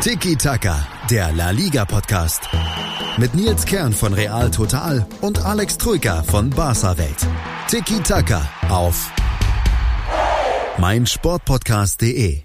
Tiki Taka, der La Liga Podcast. Mit Nils Kern von Real Total und Alex Troika von Barca Welt. Tiki Taka auf meinsportpodcast.de.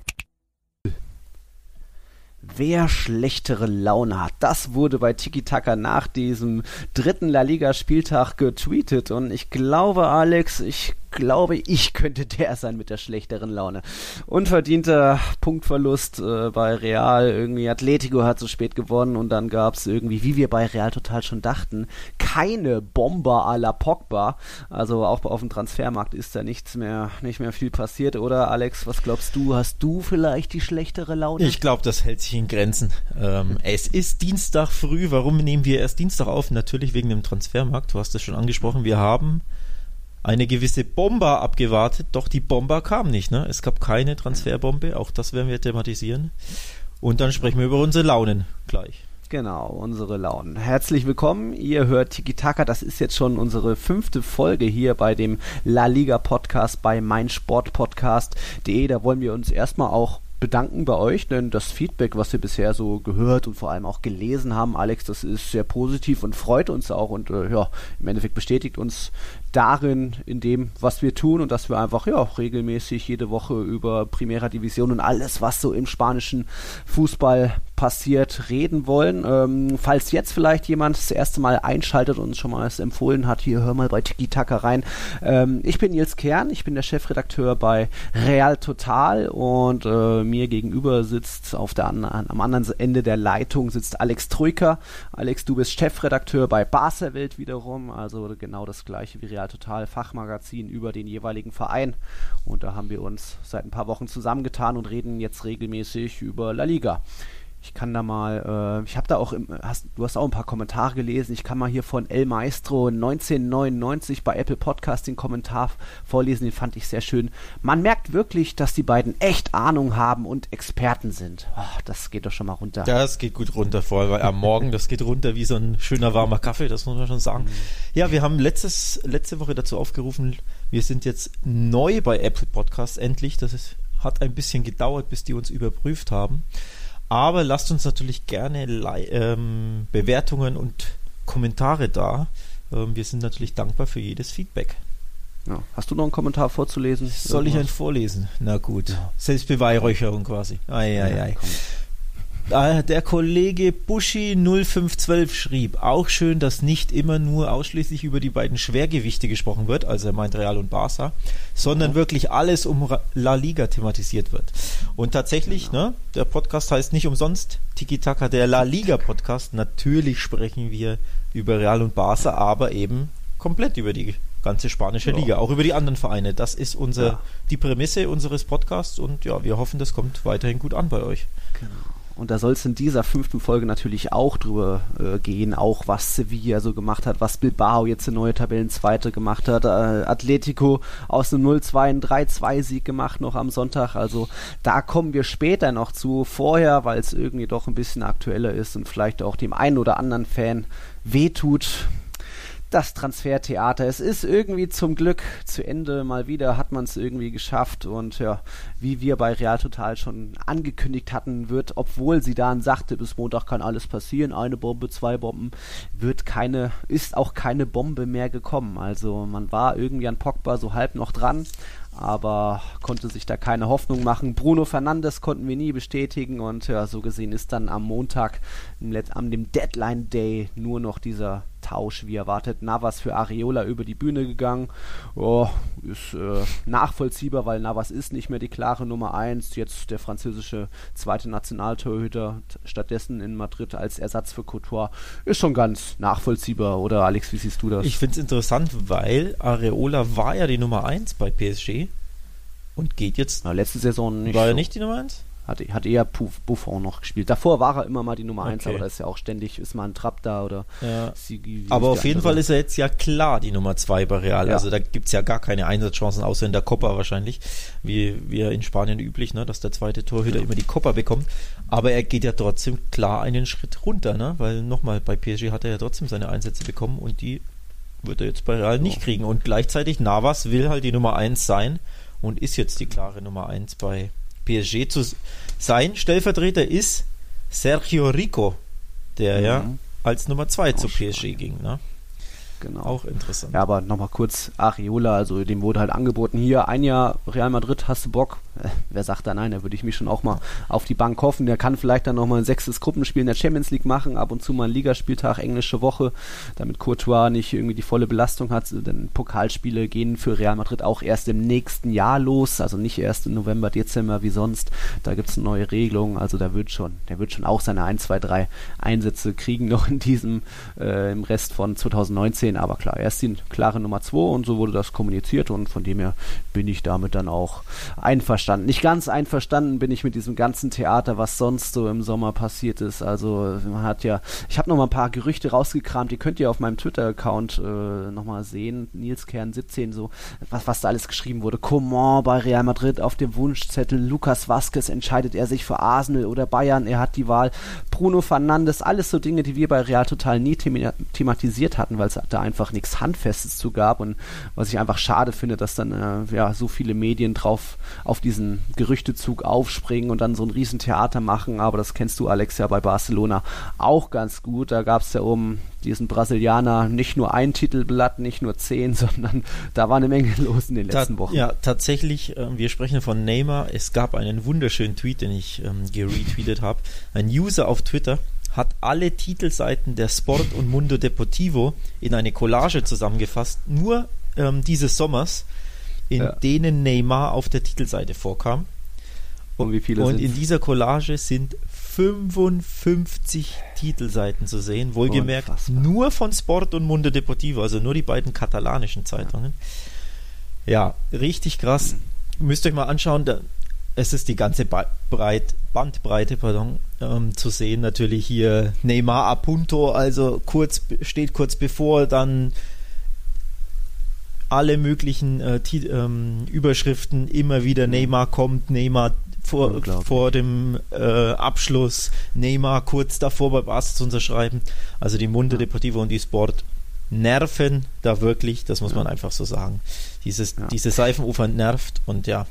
Wer schlechtere Laune hat, das wurde bei Tiki Taka nach diesem dritten La Liga Spieltag getweetet und ich glaube, Alex, ich glaube, ich könnte der sein mit der schlechteren Laune. Unverdienter Punktverlust äh, bei Real. Irgendwie Atletico hat so spät gewonnen und dann gab es irgendwie, wie wir bei Real total schon dachten, keine Bomber à la Pogba. Also auch auf dem Transfermarkt ist da nichts mehr, nicht mehr viel passiert, oder Alex? Was glaubst du? Hast du vielleicht die schlechtere Laune? Ich glaube, das hält sich in Grenzen. Ähm, es ist Dienstag früh. Warum nehmen wir erst Dienstag auf? Natürlich wegen dem Transfermarkt. Du hast es schon angesprochen. Wir haben eine gewisse Bomber abgewartet, doch die Bomber kam nicht. Ne? Es gab keine Transferbombe, auch das werden wir thematisieren. Und dann sprechen wir über unsere Launen gleich. Genau, unsere Launen. Herzlich willkommen. Ihr hört Tiki Taka. Das ist jetzt schon unsere fünfte Folge hier bei dem La Liga Podcast bei meinsportpodcast.de. Da wollen wir uns erstmal auch bedanken bei euch, denn das Feedback, was wir bisher so gehört und vor allem auch gelesen haben, Alex, das ist sehr positiv und freut uns auch und äh, ja, im Endeffekt bestätigt uns darin, in dem, was wir tun und dass wir einfach ja regelmäßig jede Woche über Primera Division und alles, was so im spanischen Fußball passiert, reden wollen. Ähm, falls jetzt vielleicht jemand das erste Mal einschaltet und uns schon mal es empfohlen hat, hier hör mal bei Tiki Taka rein. Ähm, ich bin Nils Kern, ich bin der Chefredakteur bei Real Total und äh, mir gegenüber sitzt auf der an, am anderen Ende der Leitung sitzt Alex Troika. Alex, du bist Chefredakteur bei Barca Welt wiederum, also genau das gleiche wie Real Total Fachmagazin über den jeweiligen Verein. Und da haben wir uns seit ein paar Wochen zusammengetan und reden jetzt regelmäßig über La Liga. Ich kann da mal, äh, ich habe da auch, im, hast, du hast auch ein paar Kommentare gelesen. Ich kann mal hier von El Maestro 1999 bei Apple Podcast den Kommentar vorlesen. Den fand ich sehr schön. Man merkt wirklich, dass die beiden echt Ahnung haben und Experten sind. Oh, das geht doch schon mal runter. Das geht gut runter, vor allem am Morgen. Das geht runter wie so ein schöner warmer Kaffee. Das muss man schon sagen. Mhm. Ja, wir haben letztes, letzte Woche dazu aufgerufen. Wir sind jetzt neu bei Apple Podcast endlich. Das ist, hat ein bisschen gedauert, bis die uns überprüft haben. Aber lasst uns natürlich gerne ähm, Bewertungen und Kommentare da. Ähm, wir sind natürlich dankbar für jedes Feedback. Ja. Hast du noch einen Kommentar vorzulesen? Soll Irgendwas? ich einen vorlesen? Na gut. Ja. Selbstbeweihräucherung quasi. Ei, ei, ei. Ah, der Kollege Buschi 0512 schrieb, auch schön, dass nicht immer nur ausschließlich über die beiden Schwergewichte gesprochen wird, also er meint Real und Barca, sondern ja. wirklich alles um La Liga thematisiert wird. Und tatsächlich, genau. ne, der Podcast heißt nicht umsonst Tiki Taka, der La Liga Podcast. Natürlich sprechen wir über Real und Barca, aber eben komplett über die ganze spanische ja. Liga, auch über die anderen Vereine. Das ist unser, ja. die Prämisse unseres Podcasts und ja, wir hoffen, das kommt weiterhin gut an bei euch. Genau. Und da soll es in dieser fünften Folge natürlich auch drüber äh, gehen, auch was Sevilla so gemacht hat, was Bilbao jetzt eine neue Tabellenzweite gemacht hat, äh, Atletico aus einem 0-2 einen 3-2-Sieg gemacht noch am Sonntag. Also da kommen wir später noch zu. Vorher, weil es irgendwie doch ein bisschen aktueller ist und vielleicht auch dem einen oder anderen Fan wehtut, das Transfertheater. Es ist irgendwie zum Glück zu Ende. Mal wieder hat man es irgendwie geschafft. Und ja, wie wir bei Real Total schon angekündigt hatten, wird, obwohl sie dann sagte, bis Montag kann alles passieren, eine Bombe, zwei Bomben, wird keine, ist auch keine Bombe mehr gekommen. Also man war irgendwie an Pogba so halb noch dran, aber konnte sich da keine Hoffnung machen. Bruno Fernandes konnten wir nie bestätigen und ja, so gesehen ist dann am Montag, am dem Deadline Day, nur noch dieser Tausch, wie erwartet, Navas für Areola über die Bühne gegangen. Oh, ist äh, nachvollziehbar, weil Navas ist nicht mehr die klare Nummer 1. Jetzt der französische zweite Nationaltorhüter, stattdessen in Madrid als Ersatz für Couture. Ist schon ganz nachvollziehbar, oder Alex, wie siehst du das? Ich finde es interessant, weil Areola war ja die Nummer 1 bei PSG und geht jetzt. Na, letzte Saison nicht. War er nicht die Nummer 1? Hat, hat eher Buffon noch gespielt. Davor war er immer mal die Nummer 1, okay. aber da ist ja auch ständig, ist mal ein Trapp da oder ja. Sigi, Aber auf jeden Fall ist er jetzt ja klar die Nummer 2 bei Real. Ja. Also da gibt es ja gar keine Einsatzchancen, außer in der Copa wahrscheinlich, wie, wie in Spanien üblich, ne, dass der zweite Torhüter ja. immer die Copa bekommt. Aber er geht ja trotzdem klar einen Schritt runter, ne? weil nochmal, bei PSG hat er ja trotzdem seine Einsätze bekommen und die wird er jetzt bei Real nicht kriegen. Und gleichzeitig Navas will halt die Nummer 1 sein und ist jetzt die klare Nummer 1 bei PSG zu sein. Stellvertreter ist Sergio Rico, der mhm. ja als Nummer 2 zu PSG ging. Ne? Genau. Auch interessant. Ja, aber nochmal kurz Ariola, also dem wurde halt angeboten, hier ein Jahr Real Madrid, hast du Bock? Äh, wer sagt da nein? Da würde ich mich schon auch mal auf die Bank hoffen. Der kann vielleicht dann nochmal ein sechstes Gruppenspiel in der Champions League machen, ab und zu mal einen Ligaspieltag, englische Woche, damit Courtois nicht irgendwie die volle Belastung hat. Denn Pokalspiele gehen für Real Madrid auch erst im nächsten Jahr los, also nicht erst im November, Dezember wie sonst. Da gibt es eine neue Regelung, also da wird schon, der wird schon auch seine 1, 2, 3 Einsätze kriegen noch in diesem, äh, im Rest von 2019 sehen. Aber klar, er ist die klare Nummer 2 und so wurde das kommuniziert und von dem her bin ich damit dann auch einverstanden. Nicht ganz einverstanden bin ich mit diesem ganzen Theater, was sonst so im Sommer passiert ist. Also man hat ja, ich habe noch mal ein paar Gerüchte rausgekramt, die könnt ihr auf meinem Twitter-Account äh, nochmal sehen. Nils Kern 17, so was, was da alles geschrieben wurde. Coman bei Real Madrid auf dem Wunschzettel, Lukas Vasquez entscheidet er sich für Arsenal oder Bayern, er hat die Wahl. Bruno Fernandes, alles so Dinge, die wir bei Real total nie thematisiert hatten, weil es da einfach nichts Handfestes zu gab und was ich einfach schade finde, dass dann äh, ja so viele Medien drauf auf diesen Gerüchtezug aufspringen und dann so ein Riesentheater machen, aber das kennst du Alex ja bei Barcelona auch ganz gut. Da gab es ja um diesen Brasilianer nicht nur ein Titelblatt, nicht nur zehn, sondern da war eine Menge los in den letzten Ta Wochen. Ja, tatsächlich, äh, wir sprechen von Neymar. Es gab einen wunderschönen Tweet, den ich ähm, geretweetet habe. Ein User auf Twitter hat alle Titelseiten der Sport und Mundo Deportivo in eine Collage zusammengefasst, nur ähm, dieses Sommers, in ja. denen Neymar auf der Titelseite vorkam. Und, wie viele und in dieser Collage sind 55 Titelseiten zu sehen, wohlgemerkt Unfassbar. nur von Sport und Mundo Deportivo, also nur die beiden katalanischen Zeitungen. Ja, ja richtig krass. Mhm. Müsst ihr euch mal anschauen, da, es ist die ganze Breit, Bandbreite pardon, ähm, zu sehen. Natürlich hier Neymar a punto, also kurz steht kurz bevor, dann alle möglichen äh, ähm, Überschriften immer wieder. Neymar kommt, Neymar vor, vor dem äh, Abschluss, Neymar kurz davor bei Barca zu unterschreiben. Also die Munde ja. Deportivo und die Sport nerven da wirklich, das muss ja. man einfach so sagen. Dieses, ja. Diese Seifenufer nervt und ja,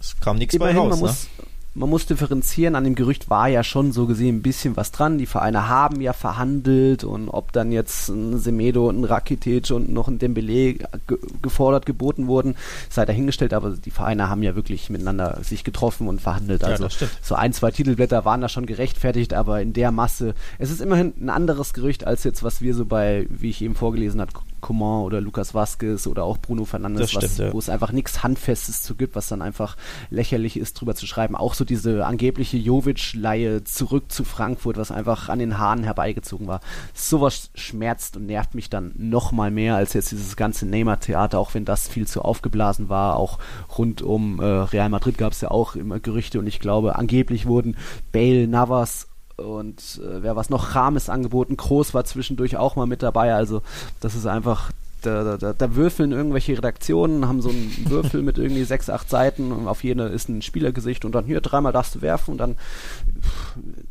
es kam nichts bei raus. Man ne? muss, man muss differenzieren, an dem Gerücht war ja schon so gesehen ein bisschen was dran. Die Vereine haben ja verhandelt und ob dann jetzt ein Semedo und ein Rakitic und noch ein Dembele ge gefordert, geboten wurden, sei dahingestellt, aber die Vereine haben ja wirklich miteinander sich getroffen und verhandelt. Also ja, so ein, zwei Titelblätter waren da schon gerechtfertigt, aber in der Masse, es ist immerhin ein anderes Gerücht als jetzt, was wir so bei, wie ich eben vorgelesen habe, Coman oder Lukas Vasquez oder auch Bruno Fernandes, stimmt, was, ja. wo es einfach nichts Handfestes zu gibt, was dann einfach lächerlich ist, drüber zu schreiben. Auch so diese angebliche Jovic-Leihe zurück zu Frankfurt, was einfach an den Haaren herbeigezogen war. Sowas schmerzt und nervt mich dann noch mal mehr als jetzt dieses ganze Neymar-Theater, auch wenn das viel zu aufgeblasen war. Auch rund um äh, Real Madrid gab es ja auch immer Gerüchte und ich glaube, angeblich wurden Bale, Navas und äh, wer was noch, Rames angeboten, Groß war zwischendurch auch mal mit dabei, also das ist einfach, da, da, da würfeln irgendwelche Redaktionen, haben so einen Würfel mit irgendwie sechs, acht Seiten und auf jene ist ein Spielergesicht und dann hier dreimal darfst du werfen und dann,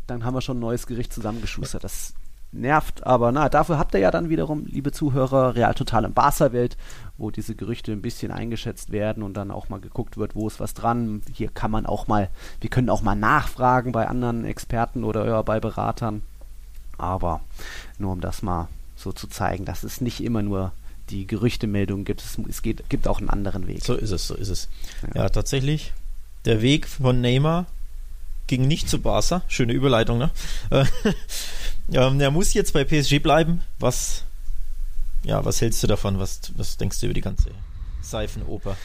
dann haben wir schon ein neues Gericht zusammengeschustert. Das nervt, aber na, dafür habt ihr ja dann wiederum, liebe Zuhörer, Real Total im Barca-Welt, wo diese Gerüchte ein bisschen eingeschätzt werden und dann auch mal geguckt wird, wo ist was dran. Hier kann man auch mal, wir können auch mal nachfragen bei anderen Experten oder ja, bei Beratern. Aber nur um das mal so zu zeigen, dass es nicht immer nur die Gerüchtemeldung gibt, es, es geht, gibt auch einen anderen Weg. So ist es, so ist es. Ja, ja tatsächlich. Der Weg von Neymar ging nicht zu Barca. Schöne Überleitung, ne? Ähm, er muss jetzt bei PSG bleiben. Was, ja, was hältst du davon? Was, was denkst du über die ganze Seifenoper?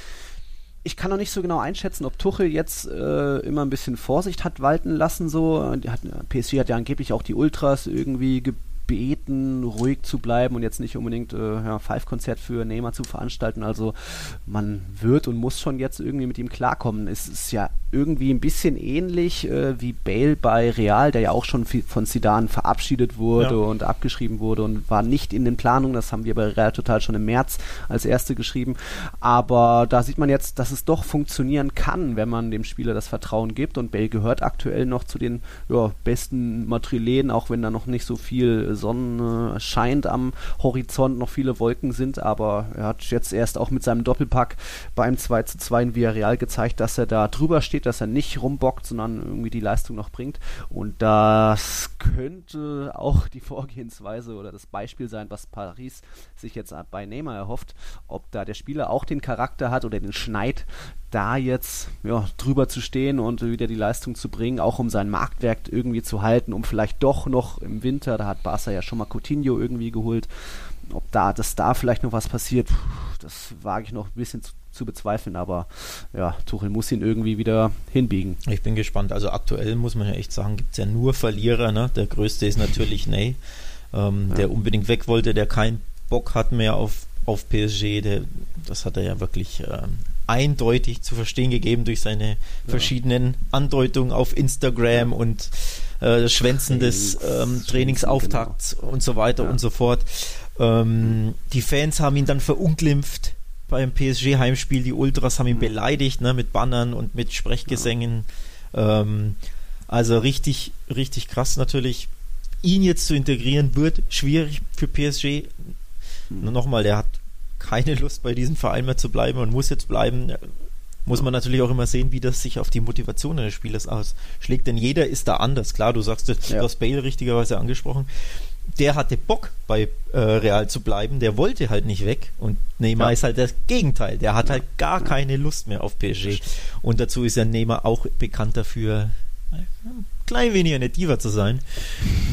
ich kann noch nicht so genau einschätzen, ob Tuchel jetzt äh, immer ein bisschen Vorsicht hat walten lassen. So, hat, PSG hat ja angeblich auch die Ultras irgendwie beten, ruhig zu bleiben und jetzt nicht unbedingt äh, ja, Five-Konzert für Neymar zu veranstalten. Also man wird und muss schon jetzt irgendwie mit ihm klarkommen. Es ist ja irgendwie ein bisschen ähnlich äh, wie Bale bei Real, der ja auch schon von Zidane verabschiedet wurde ja. und abgeschrieben wurde und war nicht in den Planungen. Das haben wir bei Real total schon im März als erste geschrieben. Aber da sieht man jetzt, dass es doch funktionieren kann, wenn man dem Spieler das Vertrauen gibt. Und Bale gehört aktuell noch zu den ja, besten Matrilen, auch wenn da noch nicht so viel Sonne scheint am Horizont, noch viele Wolken sind, aber er hat jetzt erst auch mit seinem Doppelpack beim 2 zu 2 in Villarreal gezeigt, dass er da drüber steht, dass er nicht rumbockt, sondern irgendwie die Leistung noch bringt. Und das könnte auch die Vorgehensweise oder das Beispiel sein, was Paris sich jetzt bei Neymar erhofft, ob da der Spieler auch den Charakter hat oder den Schneid, da jetzt ja, drüber zu stehen und wieder die Leistung zu bringen, auch um sein Marktwerk irgendwie zu halten, um vielleicht doch noch im Winter, da hat Barca ja schon mal Coutinho irgendwie geholt, ob da, dass da vielleicht noch was passiert, das wage ich noch ein bisschen zu, zu bezweifeln, aber ja, Tuchel muss ihn irgendwie wieder hinbiegen. Ich bin gespannt. Also aktuell muss man ja echt sagen, gibt es ja nur Verlierer. Ne? Der größte ist natürlich Ney, ähm, ja. der unbedingt weg wollte, der keinen Bock hat mehr auf, auf PSG. Der, das hat er ja wirklich ähm, eindeutig zu verstehen gegeben durch seine ja. verschiedenen Andeutungen auf Instagram und äh, Schwänzen des ähm, Trainingsauftakts genau. und so weiter und so fort. Ähm, die Fans haben ihn dann verunglimpft beim PSG-Heimspiel. Die Ultras haben ihn beleidigt ne, mit Bannern und mit Sprechgesängen. Ähm, also richtig, richtig krass natürlich. Ihn jetzt zu integrieren wird schwierig für PSG. Nur nochmal, der hat keine Lust bei diesem Verein mehr zu bleiben und muss jetzt bleiben. Muss man natürlich auch immer sehen, wie das sich auf die Motivation eines Spielers ausschlägt, denn jeder ist da anders. Klar, du sagst, du ja. hast Bale richtigerweise angesprochen der hatte Bock bei äh, Real zu bleiben, der wollte halt nicht weg und Neymar ja. ist halt das Gegenteil, der hat halt gar keine Lust mehr auf PSG und dazu ist ja Neymar auch bekannt dafür, ein klein wenig eine Diva zu sein.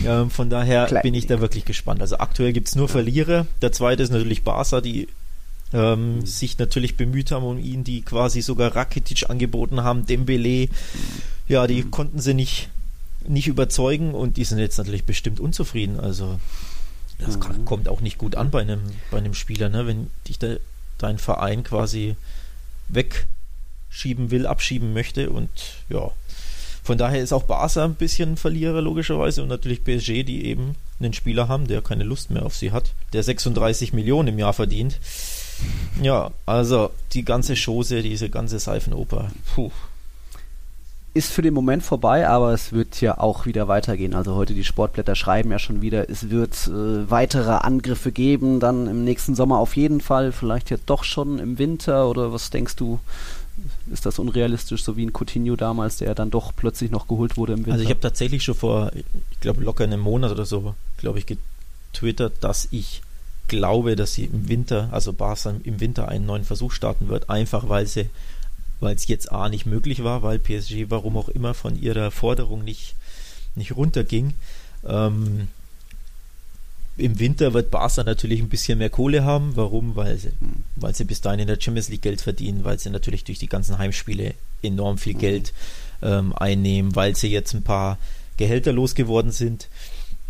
Ähm, von daher klein bin ich da wirklich gespannt. Also aktuell gibt es nur Verlierer. Der zweite ist natürlich Barca, die ähm, mhm. sich natürlich bemüht haben um ihn, die quasi sogar Rakitic angeboten haben, Dembele. Ja, die mhm. konnten sie nicht nicht überzeugen und die sind jetzt natürlich bestimmt unzufrieden. Also das kann, mhm. kommt auch nicht gut an bei einem, bei einem Spieler, ne? wenn dich de, dein Verein quasi wegschieben will, abschieben möchte und ja. Von daher ist auch Barca ein bisschen Verlierer logischerweise und natürlich PSG, die eben einen Spieler haben, der keine Lust mehr auf sie hat, der 36 Millionen im Jahr verdient. Ja, also die ganze Chose, diese ganze Seifenoper, puh, ist für den Moment vorbei, aber es wird ja auch wieder weitergehen. Also heute die Sportblätter schreiben ja schon wieder, es wird äh, weitere Angriffe geben, dann im nächsten Sommer auf jeden Fall, vielleicht jetzt doch schon im Winter oder was denkst du? Ist das unrealistisch, so wie ein Coutinho damals, der dann doch plötzlich noch geholt wurde im Winter? Also ich habe tatsächlich schon vor, ich glaube locker einem Monat oder so, glaube ich, getwittert, dass ich glaube, dass sie im Winter, also Barca im Winter einen neuen Versuch starten wird, einfach weil sie weil es jetzt A nicht möglich war, weil PSG warum auch immer von ihrer Forderung nicht, nicht runterging. Ähm, Im Winter wird Barca natürlich ein bisschen mehr Kohle haben. Warum? Weil sie, weil sie bis dahin in der Champions League Geld verdienen, weil sie natürlich durch die ganzen Heimspiele enorm viel mhm. Geld ähm, einnehmen, weil sie jetzt ein paar Gehälter losgeworden sind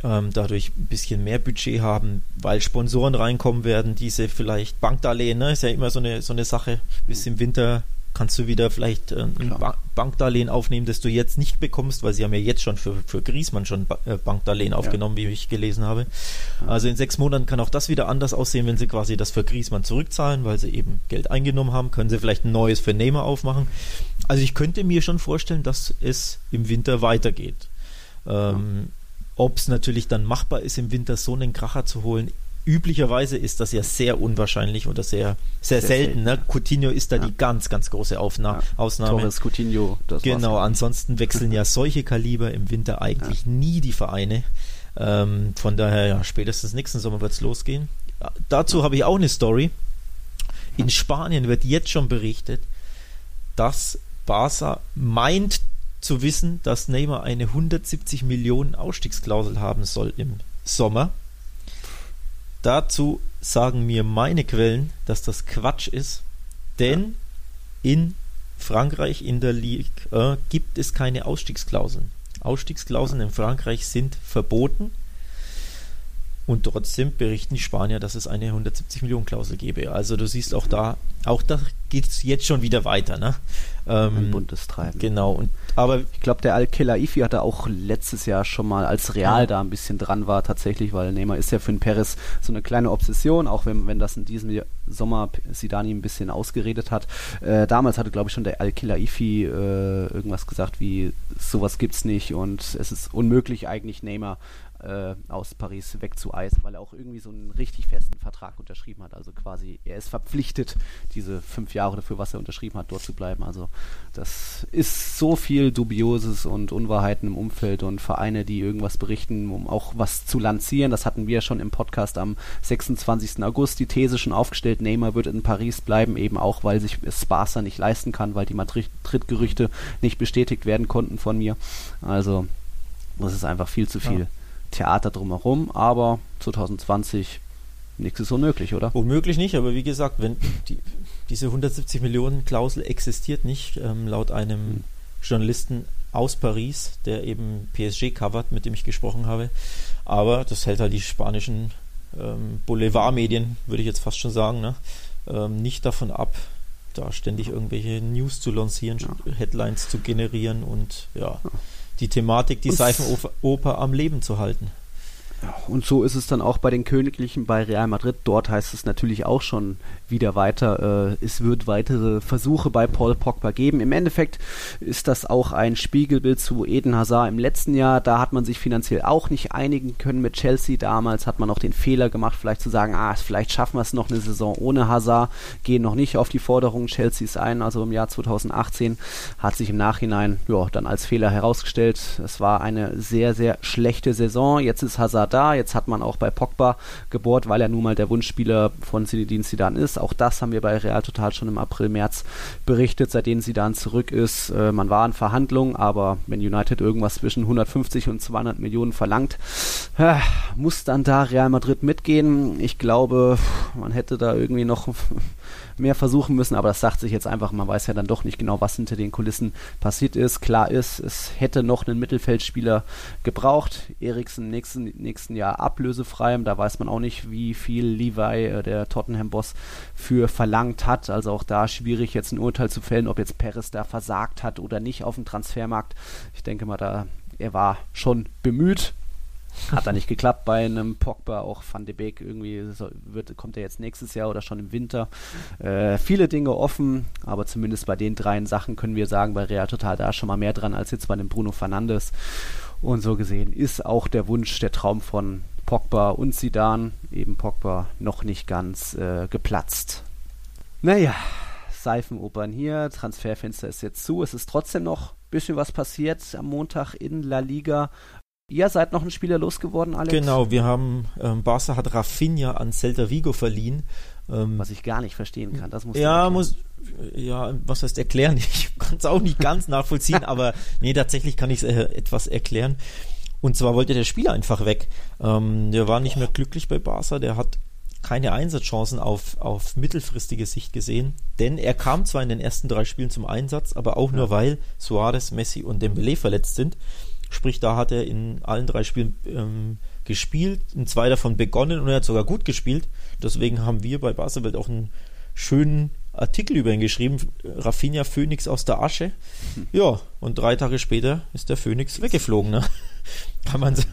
ähm, dadurch ein bisschen mehr Budget haben, weil Sponsoren reinkommen werden, diese vielleicht Bankdarlehen, ne, ist ja immer so eine, so eine Sache, bis im Winter kannst du wieder vielleicht äh, ein ba Bankdarlehen aufnehmen, das du jetzt nicht bekommst, weil sie haben ja jetzt schon für, für Griesmann schon ba äh, Bankdarlehen aufgenommen, ja. wie ich gelesen habe. Also in sechs Monaten kann auch das wieder anders aussehen, wenn sie quasi das für Griesmann zurückzahlen, weil sie eben Geld eingenommen haben, können sie vielleicht ein neues für Nehmer aufmachen. Also ich könnte mir schon vorstellen, dass es im Winter weitergeht. Ähm, Ob es natürlich dann machbar ist, im Winter so einen Kracher zu holen, üblicherweise ist das ja sehr unwahrscheinlich oder sehr, sehr, sehr selten. Ne? Coutinho ist da ja. die ganz, ganz große Aufna ja. Ausnahme. Torres, Coutinho. genau, ansonsten wechseln ja solche Kaliber im Winter eigentlich ja. nie die Vereine. Ähm, von daher, ja, spätestens nächsten Sommer wird es losgehen. Dazu habe ich auch eine Story. In Spanien wird jetzt schon berichtet, dass Barca meint zu wissen, dass Neymar eine 170 Millionen Ausstiegsklausel haben soll im Sommer. Dazu sagen mir meine Quellen, dass das Quatsch ist, denn in Frankreich in der Ligue äh, gibt es keine Ausstiegsklauseln. Ausstiegsklauseln in Frankreich sind verboten und trotzdem berichten die Spanier, dass es eine 170 Millionen Klausel gäbe. Also du siehst auch da, auch da geht es jetzt schon wieder weiter. Ne? Ähm, Ein buntes Treiben. Genau. Und, aber ich glaube, der Al-Khelaifi hatte auch letztes Jahr schon mal, als Real da ein bisschen dran war, tatsächlich, weil Neymar ist ja für den Perez so eine kleine Obsession, auch wenn, wenn das in diesem Sommer Sidani ein bisschen ausgeredet hat. Äh, damals hatte, glaube ich, schon der Al-Khelaifi äh, irgendwas gesagt wie, sowas gibt's nicht und es ist unmöglich eigentlich Neymar äh, aus Paris wegzueisen, weil er auch irgendwie so einen richtig festen Vertrag unterschrieben hat. Also quasi, er ist verpflichtet, diese fünf Jahre dafür, was er unterschrieben hat, dort zu bleiben. Also das ist so viel Dubioses und Unwahrheiten im Umfeld und Vereine, die irgendwas berichten, um auch was zu lancieren. Das hatten wir schon im Podcast am 26. August die These schon aufgestellt, Neymar wird in Paris bleiben, eben auch, weil sich Sparsa nicht leisten kann, weil die Madrid-Gerüchte nicht bestätigt werden konnten von mir. Also das ist einfach viel zu viel ja. Theater drumherum, aber 2020 nichts ist unmöglich, oder? Unmöglich nicht, aber wie gesagt, wenn die, diese 170 Millionen Klausel existiert nicht, ähm, laut einem hm. Journalisten aus Paris, der eben PSG covert, mit dem ich gesprochen habe. Aber das hält halt die spanischen ähm, Boulevardmedien, würde ich jetzt fast schon sagen, ne? ähm, nicht davon ab, da ständig irgendwelche News zu lancieren, ja. Headlines zu generieren und ja, die Thematik, die Seifenoper am Leben zu halten. Und so ist es dann auch bei den Königlichen bei Real Madrid. Dort heißt es natürlich auch schon wieder weiter. Äh, es wird weitere Versuche bei Paul Pogba geben. Im Endeffekt ist das auch ein Spiegelbild zu Eden Hazard im letzten Jahr. Da hat man sich finanziell auch nicht einigen können mit Chelsea. Damals hat man auch den Fehler gemacht, vielleicht zu sagen, ah, vielleicht schaffen wir es noch eine Saison ohne Hazard, gehen noch nicht auf die Forderungen Chelseas ein. Also im Jahr 2018 hat sich im Nachhinein ja, dann als Fehler herausgestellt. Es war eine sehr, sehr schlechte Saison. Jetzt ist Hazard da. Jetzt hat man auch bei Pogba gebohrt, weil er nun mal der Wunschspieler von Zinedine Zidane ist. Auch das haben wir bei Real Total schon im April, März berichtet, seitdem Zidane zurück ist. Äh, man war in Verhandlungen, aber wenn United irgendwas zwischen 150 und 200 Millionen verlangt, äh, muss dann da Real Madrid mitgehen. Ich glaube, man hätte da irgendwie noch mehr versuchen müssen, aber das sagt sich jetzt einfach, man weiß ja dann doch nicht genau, was hinter den Kulissen passiert ist. Klar ist, es hätte noch einen Mittelfeldspieler gebraucht. Eriksen nächsten, nächsten Jahr ablösefrei, da weiß man auch nicht, wie viel Levi, äh, der Tottenham-Boss, für verlangt hat. Also auch da schwierig jetzt ein Urteil zu fällen, ob jetzt Perez da versagt hat oder nicht auf dem Transfermarkt. Ich denke mal, da er war schon bemüht, hat da nicht geklappt bei einem Pogba, auch Van de Beek irgendwie wird, kommt er jetzt nächstes Jahr oder schon im Winter. Äh, viele Dinge offen, aber zumindest bei den dreien Sachen können wir sagen, bei Real Total da schon mal mehr dran als jetzt bei dem Bruno Fernandes. Und so gesehen ist auch der Wunsch, der Traum von Pogba und Sidan, eben Pogba, noch nicht ganz äh, geplatzt. Naja, Seifenopern hier, Transferfenster ist jetzt zu, es ist trotzdem noch bisschen was passiert am Montag in La Liga. Ihr seid noch ein Spieler losgeworden, Alex? Genau, wir haben, ähm, Barca hat Rafinha an Celta Vigo verliehen. Ähm, was ich gar nicht verstehen kann. Das muss ja, muss, ja, was heißt erklären? Ich kann es auch nicht ganz nachvollziehen, aber nee, tatsächlich kann ich es äh, etwas erklären. Und zwar wollte der Spieler einfach weg. Ähm, der war nicht mehr glücklich bei Barca, der hat keine Einsatzchancen auf, auf mittelfristige Sicht gesehen, denn er kam zwar in den ersten drei Spielen zum Einsatz, aber auch nur weil Suarez, Messi und Dembele verletzt sind. Sprich, da hat er in allen drei Spielen ähm, gespielt, in zwei davon begonnen und er hat sogar gut gespielt. Deswegen haben wir bei Baselwelt auch einen schönen Artikel über ihn geschrieben, Rafinha Phoenix aus der Asche. Hm. Ja, und drei Tage später ist der Phoenix weggeflogen. Ne? Kann man so,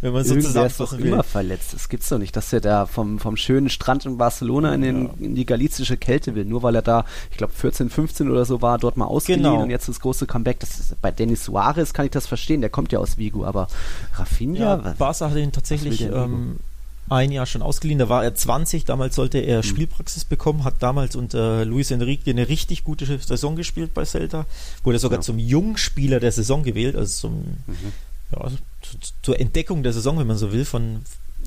wenn man so zusammenfassen will. immer verletzt. Das gibt's doch nicht, dass er da vom, vom schönen Strand in Barcelona in, den, ja. in die galizische Kälte will, nur weil er da, ich glaube 14, 15 oder so war, dort mal ausgeliehen genau. und jetzt das große Comeback. Das ist, bei Dennis Suarez kann ich das verstehen, der kommt ja aus Vigo, aber Rafinha? Ja, Barca hat ihn tatsächlich ähm, ein Jahr schon ausgeliehen, da war er 20, damals sollte er mhm. Spielpraxis bekommen, hat damals unter Luis Enrique eine richtig gute Saison gespielt bei Celta, wurde sogar ja. zum Jungspieler der Saison gewählt, also zum mhm ja, also zur Entdeckung der Saison, wenn man so will, von,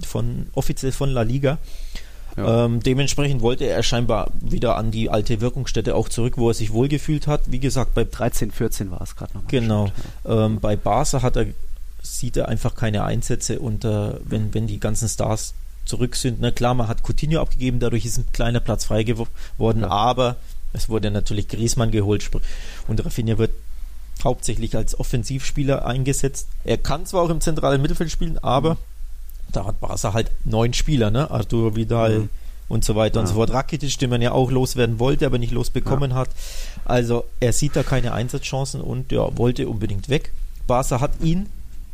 von offiziell von La Liga. Ja. Ähm, dementsprechend wollte er scheinbar wieder an die alte Wirkungsstätte auch zurück, wo er sich wohlgefühlt hat. Wie gesagt, bei 13, 14 war es gerade noch. Genau. Ja. Ähm, bei Barca hat er, sieht er einfach keine Einsätze und äh, wenn, wenn die ganzen Stars zurück sind, na klar, man hat Coutinho abgegeben, dadurch ist ein kleiner Platz frei geworden, ja. aber es wurde natürlich Griezmann geholt und Rafinha wird hauptsächlich als Offensivspieler eingesetzt. Er kann zwar auch im zentralen Mittelfeld spielen, aber mhm. da hat Barca halt neun Spieler, ne? Arturo Vidal mhm. und so weiter ja. und so fort. Rakitic, den man ja auch loswerden wollte, aber nicht losbekommen ja. hat. Also er sieht da keine Einsatzchancen und ja, wollte unbedingt weg. Barca hat ihn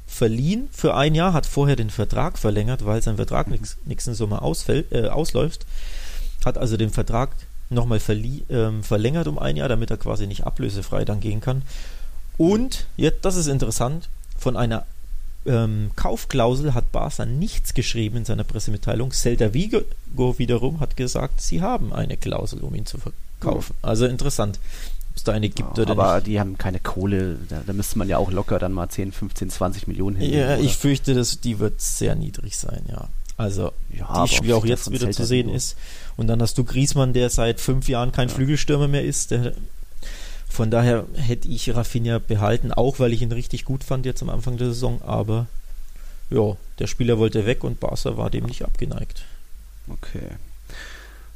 verliehen für ein Jahr, hat vorher den Vertrag verlängert, weil sein Vertrag mhm. nächsten Sommer ausfällt, äh, ausläuft. Hat also den Vertrag nochmal ähm, verlängert um ein Jahr, damit er quasi nicht ablösefrei dann gehen kann. Und, jetzt, das ist interessant, von einer ähm, Kaufklausel hat Barca nichts geschrieben in seiner Pressemitteilung. Celta Vigo wiederum hat gesagt, sie haben eine Klausel, um ihn zu verkaufen. Mhm. Also interessant, ob es da eine gibt ja, oder aber nicht. die haben keine Kohle, da, da müsste man ja auch locker dann mal 10, 15, 20 Millionen hin. Ja, ich fürchte, dass die wird sehr niedrig sein, ja. Also, ja, die wie auch jetzt wieder zu sehen ist. Und dann hast du Griesmann, der seit fünf Jahren kein ja. Flügelstürmer mehr ist. Der, von daher hätte ich Rafinha behalten, auch weil ich ihn richtig gut fand jetzt am Anfang der Saison. Aber ja, der Spieler wollte weg und Barca war dem nicht abgeneigt. Okay.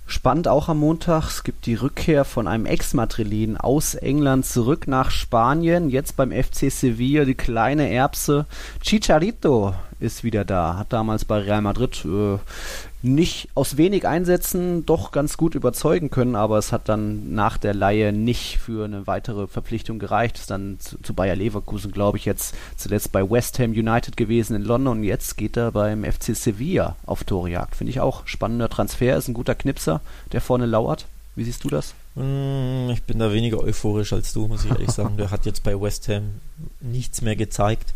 Spannend auch am Montag, es gibt die Rückkehr von einem Ex-Madrilin aus England zurück nach Spanien, jetzt beim FC Sevilla, die kleine Erbse. Chicharito ist wieder da, hat damals bei Real Madrid äh, nicht aus wenig Einsätzen doch ganz gut überzeugen können, aber es hat dann nach der Laie nicht für eine weitere Verpflichtung gereicht. Ist dann zu, zu Bayer Leverkusen, glaube ich, jetzt zuletzt bei West Ham United gewesen in London und jetzt geht er beim FC Sevilla auf Torjagd. Finde ich auch spannender Transfer, ist ein guter Knipser, der vorne lauert. Wie siehst du das? Hm, ich bin da weniger euphorisch als du, muss ich ehrlich sagen. Der hat jetzt bei West Ham nichts mehr gezeigt.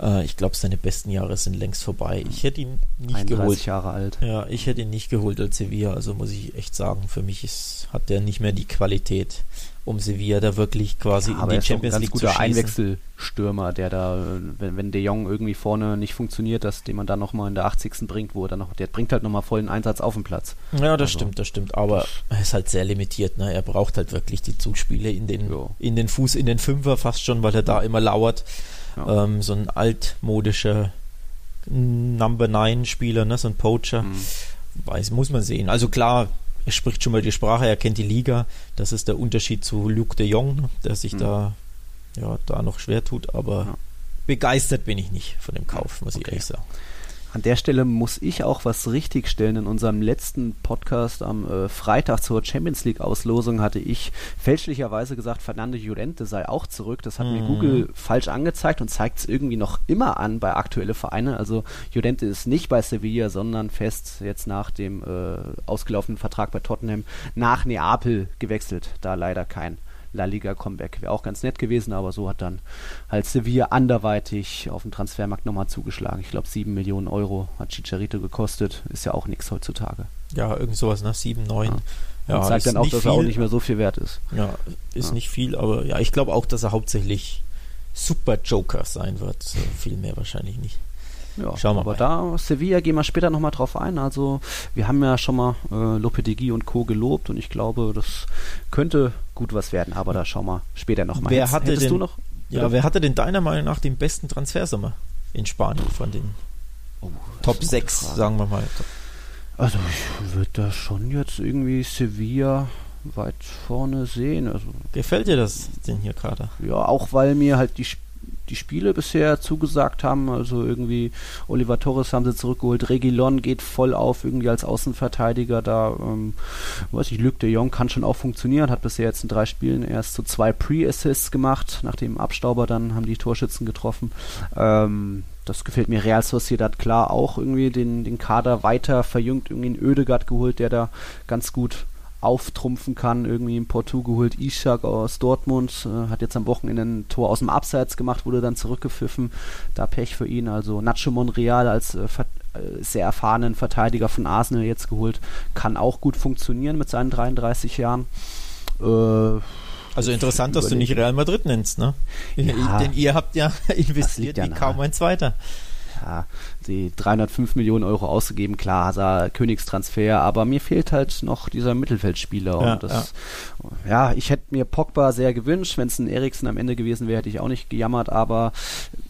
Äh, ich glaube, seine besten Jahre sind längst vorbei. Ich hätte ihn nicht geholt. Jahre alt. Ja, ich hätte ihn nicht geholt als Sevilla. Also muss ich echt sagen, für mich ist, hat der nicht mehr die Qualität, um Sevilla da wirklich quasi ja, in die Champions ein League guter zu schießen. Einwechselstürmer, der da, wenn, wenn De Jong irgendwie vorne nicht funktioniert, dass den man dann nochmal in der 80. bringt, wo er dann noch, der bringt halt nochmal vollen Einsatz auf den Platz. Ja, das also. stimmt, das stimmt. Aber er ist halt sehr limitiert. Ne? Er braucht halt wirklich die Zugspiele in den, in den Fuß, in den Fünfer fast schon, weil er da immer lauert. Ja. Ähm, so ein altmodischer Number 9 Spieler, ne? so ein Poacher. Mhm. Weiß, muss man sehen. Also klar, er spricht schon mal die Sprache, er kennt die Liga. Das ist der Unterschied zu Luke de Jong, der sich mhm. da, ja, da noch schwer tut, aber ja. begeistert bin ich nicht von dem Kauf, muss okay. ich ehrlich sagen. An der Stelle muss ich auch was richtigstellen. In unserem letzten Podcast am äh, Freitag zur Champions League Auslosung hatte ich fälschlicherweise gesagt, Fernando Llorente sei auch zurück. Das hat mhm. mir Google falsch angezeigt und zeigt es irgendwie noch immer an bei aktuelle Vereine. Also Llorente ist nicht bei Sevilla, sondern fest jetzt nach dem äh, ausgelaufenen Vertrag bei Tottenham nach Neapel gewechselt. Da leider kein La Liga Comeback. Wäre auch ganz nett gewesen, aber so hat dann halt Sevilla anderweitig auf dem Transfermarkt nochmal zugeschlagen. Ich glaube, 7 Millionen Euro hat Chicharito gekostet. Ist ja auch nichts heutzutage. Ja, irgend sowas, ne? 7, 9. Ja. Ja, zeigt dann auch, dass viel. er auch nicht mehr so viel wert ist. Ja, ist ja. nicht viel, aber ja, ich glaube auch, dass er hauptsächlich Super Joker sein wird. So viel mehr wahrscheinlich nicht. Ja, Schauen wir aber mal. da, Sevilla, gehen wir später nochmal drauf ein. Also, wir haben ja schon mal äh, Lopetegui und Co. gelobt und ich glaube, das könnte gut was werden, aber da schauen wir später nochmal. Wer hatte Hättest denn, du noch? Ja, wer hatte denn deiner Meinung nach den besten Transfersommer in Spanien von den oh, Top 6, sagen wir mal? Also, ich würde da schon jetzt irgendwie Sevilla weit vorne sehen. Also, Gefällt dir das denn hier gerade? Ja, auch weil mir halt die Spiele die Spiele bisher zugesagt haben. Also irgendwie Oliver Torres haben sie zurückgeholt. Regilon geht voll auf irgendwie als Außenverteidiger. Da, ähm, weiß ich, Luc de Jong kann schon auch funktionieren. Hat bisher jetzt in drei Spielen erst so zwei Pre-Assists gemacht. Nach dem Abstauber dann haben die Torschützen getroffen. Ähm, das gefällt mir. Real Sociedad klar auch irgendwie den, den Kader weiter verjüngt. Irgendwie einen Ödegard geholt, der da ganz gut auftrumpfen kann. Irgendwie im Porto geholt Ishak aus Dortmund, äh, hat jetzt am Wochenende ein Tor aus dem Abseits gemacht, wurde dann zurückgepfiffen. Da Pech für ihn. Also Nacho Monreal als äh, äh, sehr erfahrenen Verteidiger von Arsenal jetzt geholt, kann auch gut funktionieren mit seinen 33 Jahren. Äh, also interessant, dass du nicht Real Madrid nennst, ne? Ja, Denn ihr habt ja investiert wie kaum ein zweiter. Ja, die 305 Millionen Euro ausgegeben, klar, Hazard, Königstransfer, aber mir fehlt halt noch dieser Mittelfeldspieler. Ja, und das, ja. ja ich hätte mir Pogba sehr gewünscht, wenn es ein Eriksen am Ende gewesen wäre, hätte ich auch nicht gejammert, aber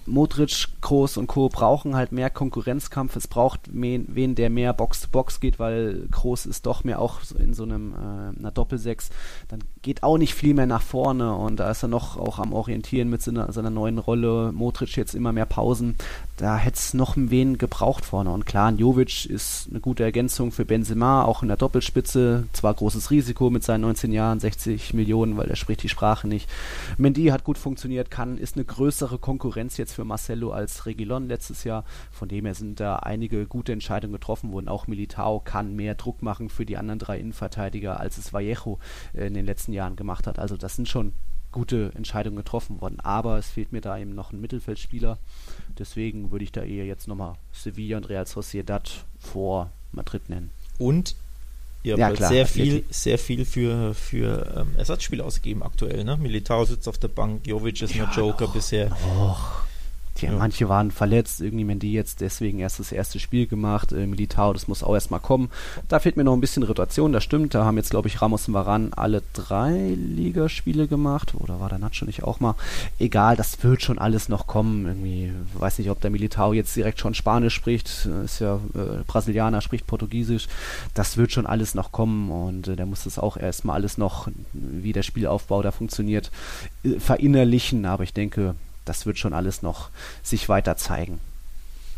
Modric, Kroos und Co. brauchen halt mehr Konkurrenzkampf. Es braucht wen, der mehr Box-to-Box geht, weil Kroos ist doch mehr auch in so einem äh, einer Doppelsechs. Dann geht auch nicht viel mehr nach vorne und da ist er noch auch am Orientieren mit seiner, seiner neuen Rolle. Modric jetzt immer mehr Pausen. Da hätte es noch wen gebraucht vorne. Und klar, Jovic ist eine gute Ergänzung für Benzema, auch in der Doppelspitze. Zwar großes Risiko mit seinen 19 Jahren, 60 Millionen, weil er spricht die Sprache nicht. Mendy hat gut funktioniert, kann, ist eine größere Konkurrenz jetzt für Marcelo als Regilon letztes Jahr. Von dem her sind da einige gute Entscheidungen getroffen worden. Auch Militao kann mehr Druck machen für die anderen drei Innenverteidiger, als es Vallejo in den letzten Jahren gemacht hat. Also das sind schon gute Entscheidungen getroffen worden. Aber es fehlt mir da eben noch ein Mittelfeldspieler. Deswegen würde ich da eher jetzt nochmal Sevilla und Real Sociedad vor Madrid nennen. Und ihr habt Ja, klar, sehr viel, sehr viel für, für ähm, Ersatzspiele ausgegeben aktuell. Ne? Militao sitzt auf der Bank, Jovic ist nur Ja, Joker noch. bisher. Och. Die, Ja. Manche waren verletzt, irgendwie Mendy jetzt deswegen erst das erste Spiel gemacht, äh, Militao, das muss auch erstmal kommen. Da fehlt mir noch ein bisschen Rotation, das stimmt. Da haben jetzt, glaube ich, Ramos und Varan alle drei Ligaspiele gemacht. Oder war der Nacho nicht auch mal? Egal, das wird schon alles noch kommen. Irgendwie, weiß nicht, ob der Militao jetzt direkt schon Spanisch spricht, äh, ist ja äh, Brasilianer, spricht Portugiesisch. Das wird schon alles noch kommen und äh, der muss das auch erstmal alles noch, wie der Spielaufbau da funktioniert, äh, verinnerlichen. Aber ich denke, das wird schon alles noch sich weiter zeigen.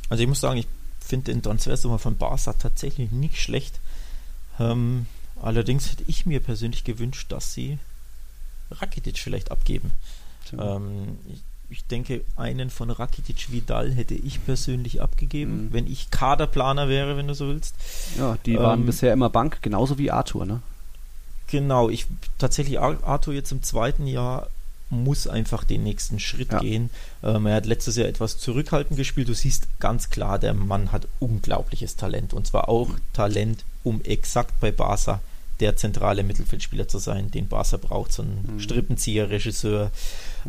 Also ich muss sagen, ich finde den Transfersummer von Barca tatsächlich nicht schlecht. Ähm, allerdings hätte ich mir persönlich gewünscht, dass sie Rakitic vielleicht abgeben. Ähm, ich, ich denke, einen von Rakitic Vidal hätte ich persönlich abgegeben, Mhm. wenn ich Kaderplaner wäre, wenn du so willst. Ja, die waren Ähm, bisher immer Bank, genauso wie Arthur, ne? Genau, ich tatsächlich Ar- Arthur jetzt im zweiten Jahr muss einfach den nächsten Schritt Ja. gehen. Ähm, er hat letztes Jahr etwas zurückhaltend gespielt. Du siehst ganz klar, der Mann hat unglaubliches Talent und zwar auch Talent, um exakt bei Barca der zentrale Mittelfeldspieler zu sein, den Barca braucht, so ein Mhm. Strippenzieher, Regisseur.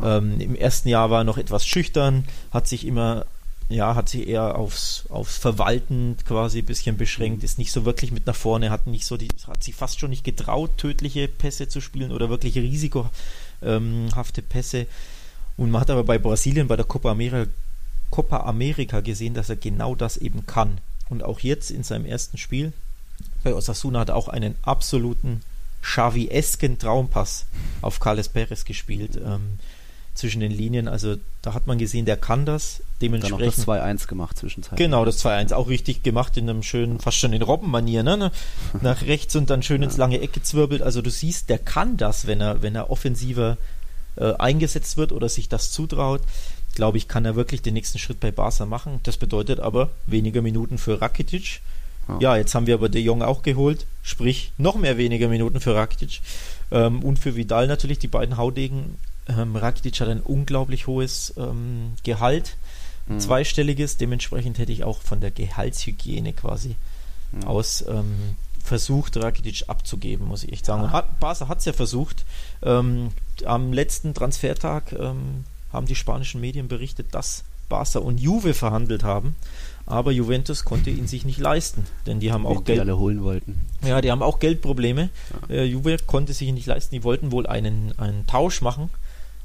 Ähm, Im ersten Jahr war er noch etwas schüchtern, hat sich immer ja, hat sich eher aufs, aufs Verwalten quasi ein bisschen beschränkt, ist nicht so wirklich mit nach vorne, hat nicht so die, hat sich fast schon nicht getraut, tödliche Pässe zu spielen oder wirklich risikohafte Pässe. Und man hat aber bei Brasilien bei der Copa America, Copa America gesehen, dass er genau das eben kann. Und auch jetzt in seinem ersten Spiel bei Osasuna hat er auch einen absoluten Xavi-esken Traumpass auf Carles Perez gespielt. Ähm, zwischen den Linien, also da hat man gesehen, der kann das. Dann noch das Dementsprechend 2-1 gemacht zwischenzeitlich. Genau, das 2-1 auch richtig gemacht in einem schönen, fast schon in Robben-Manier, ne? Nach rechts und dann schön ins lange Eck gezwirbelt. Also du siehst, der kann das, wenn er, wenn er offensiver äh, eingesetzt wird oder sich das zutraut. Glaube ich, kann er wirklich den nächsten Schritt bei Barca machen. Das bedeutet aber weniger Minuten für Rakitic. Ja. Ja, jetzt haben wir aber De Jong auch geholt, sprich noch mehr weniger Minuten für Rakitic. Ähm, und für Vidal natürlich, die beiden Haudegen. Ähm, Rakitic hat ein unglaublich hohes ähm, Gehalt Mhm. zweistelliges. Dementsprechend hätte ich auch von der Gehaltshygiene quasi Mhm. aus ähm, versucht, Rakitic abzugeben, muss ich echt sagen. Ja. Und hat, Barca hat es ja versucht. Ähm, am letzten Transfertag ähm, haben die spanischen Medien berichtet, dass Barca und Juve verhandelt haben. Aber Juventus konnte ihn sich nicht leisten, denn die haben auch die Geld. alle holen wollten. Ja, die haben auch Geldprobleme. Äh, Juve konnte sich nicht leisten. Die wollten wohl einen, einen Tausch machen,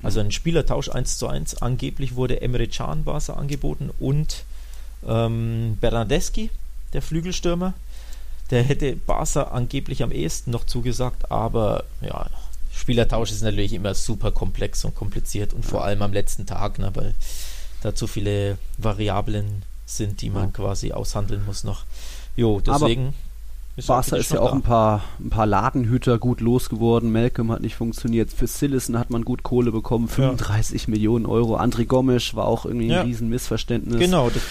also einen Spielertausch 1 zu 1. Angeblich wurde Emre Can Barca angeboten und ähm, Bernardeschi, der Flügelstürmer. Der hätte Barca angeblich am ehesten noch zugesagt, aber ja, Spielertausch ist natürlich immer super komplex und kompliziert und vor allem am letzten Tag, ne, weil da zu viele Variablen sind, die man quasi aushandeln muss noch. Jo, Aber deswegen ist Barca ist ja auch da. ein paar, ein paar Ladenhüter gut losgeworden. Malcolm hat nicht funktioniert. Für Sillison hat man gut Kohle bekommen. 35 Millionen Euro. André Gomes war auch irgendwie ein Ja. riesen Missverständnis. Genau, das,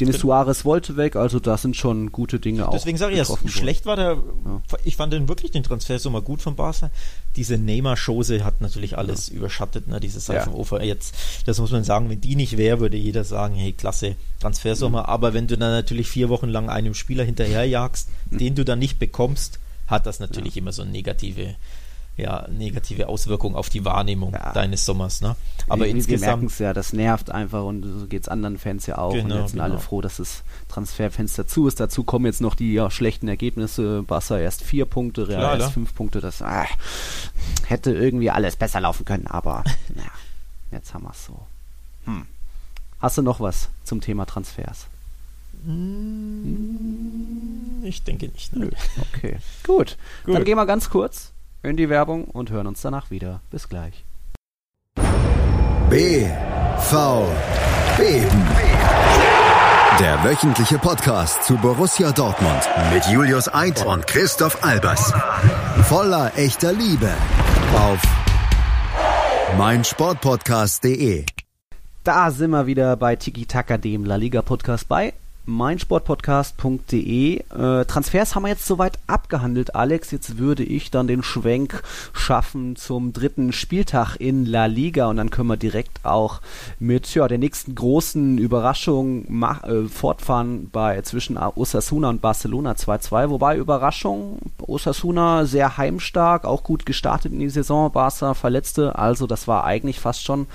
Denis Suarez wollte weg. Also da sind schon gute Dinge auch. deswegen sage ich, ja, schlecht war der. Ja. Ich fand den wirklich den Transfersummer gut von Barca. Diese Neymar-Chose hat natürlich alles überschattet, ne? Diese Seifenofer. Jetzt, das muss man sagen, wenn die nicht wäre, würde jeder sagen, hey, klasse, Transfersummer. Mhm. Aber wenn du dann natürlich vier Wochen lang einem Spieler hinterherjagst, Mhm. den du dann nicht bekommst, hat das natürlich immer so eine negative, ja, negative Auswirkung auf die Wahrnehmung Ja. deines Sommers. Ne? Aber wir, wir merken insgesamt. es ja, das nervt einfach und so geht es anderen Fans ja auch. und Genau, jetzt sind alle genau. froh, dass das Transferfenster zu ist. Dazu kommen jetzt noch die ja, schlechten Ergebnisse. Barca erst vier Punkte, Real Klar, erst ja. fünf Punkte. Das ah, hätte irgendwie alles besser laufen können, aber ja, jetzt haben wir es so. Hm. Hast du noch was zum Thema Transfers? Mm, Ich denke nicht. Nö. Ne? Okay, gut. Dann Gut. gehen wir ganz kurz in die Werbung und hören uns danach wieder. Bis gleich. B V Beben. Der wöchentliche Podcast zu Borussia Dortmund mit Julius Eid und Christoph Albers. Voller echter Liebe auf meinsportpodcast.de. Da sind wir wieder bei Tiki Taka, dem La Liga Podcast bei meinsportpodcast.de. Äh, Transfers haben wir jetzt soweit abgehandelt, Alex. Jetzt würde ich dann den Schwenk schaffen zum dritten Spieltag in La Liga und dann können wir direkt auch mit ja, der nächsten großen Überraschung mach, äh, fortfahren bei zwischen Osasuna und Barcelona 2-2. Wobei Überraschung, Osasuna sehr heimstark, auch gut gestartet in die Saison, Barca verletzte, also das war eigentlich fast schon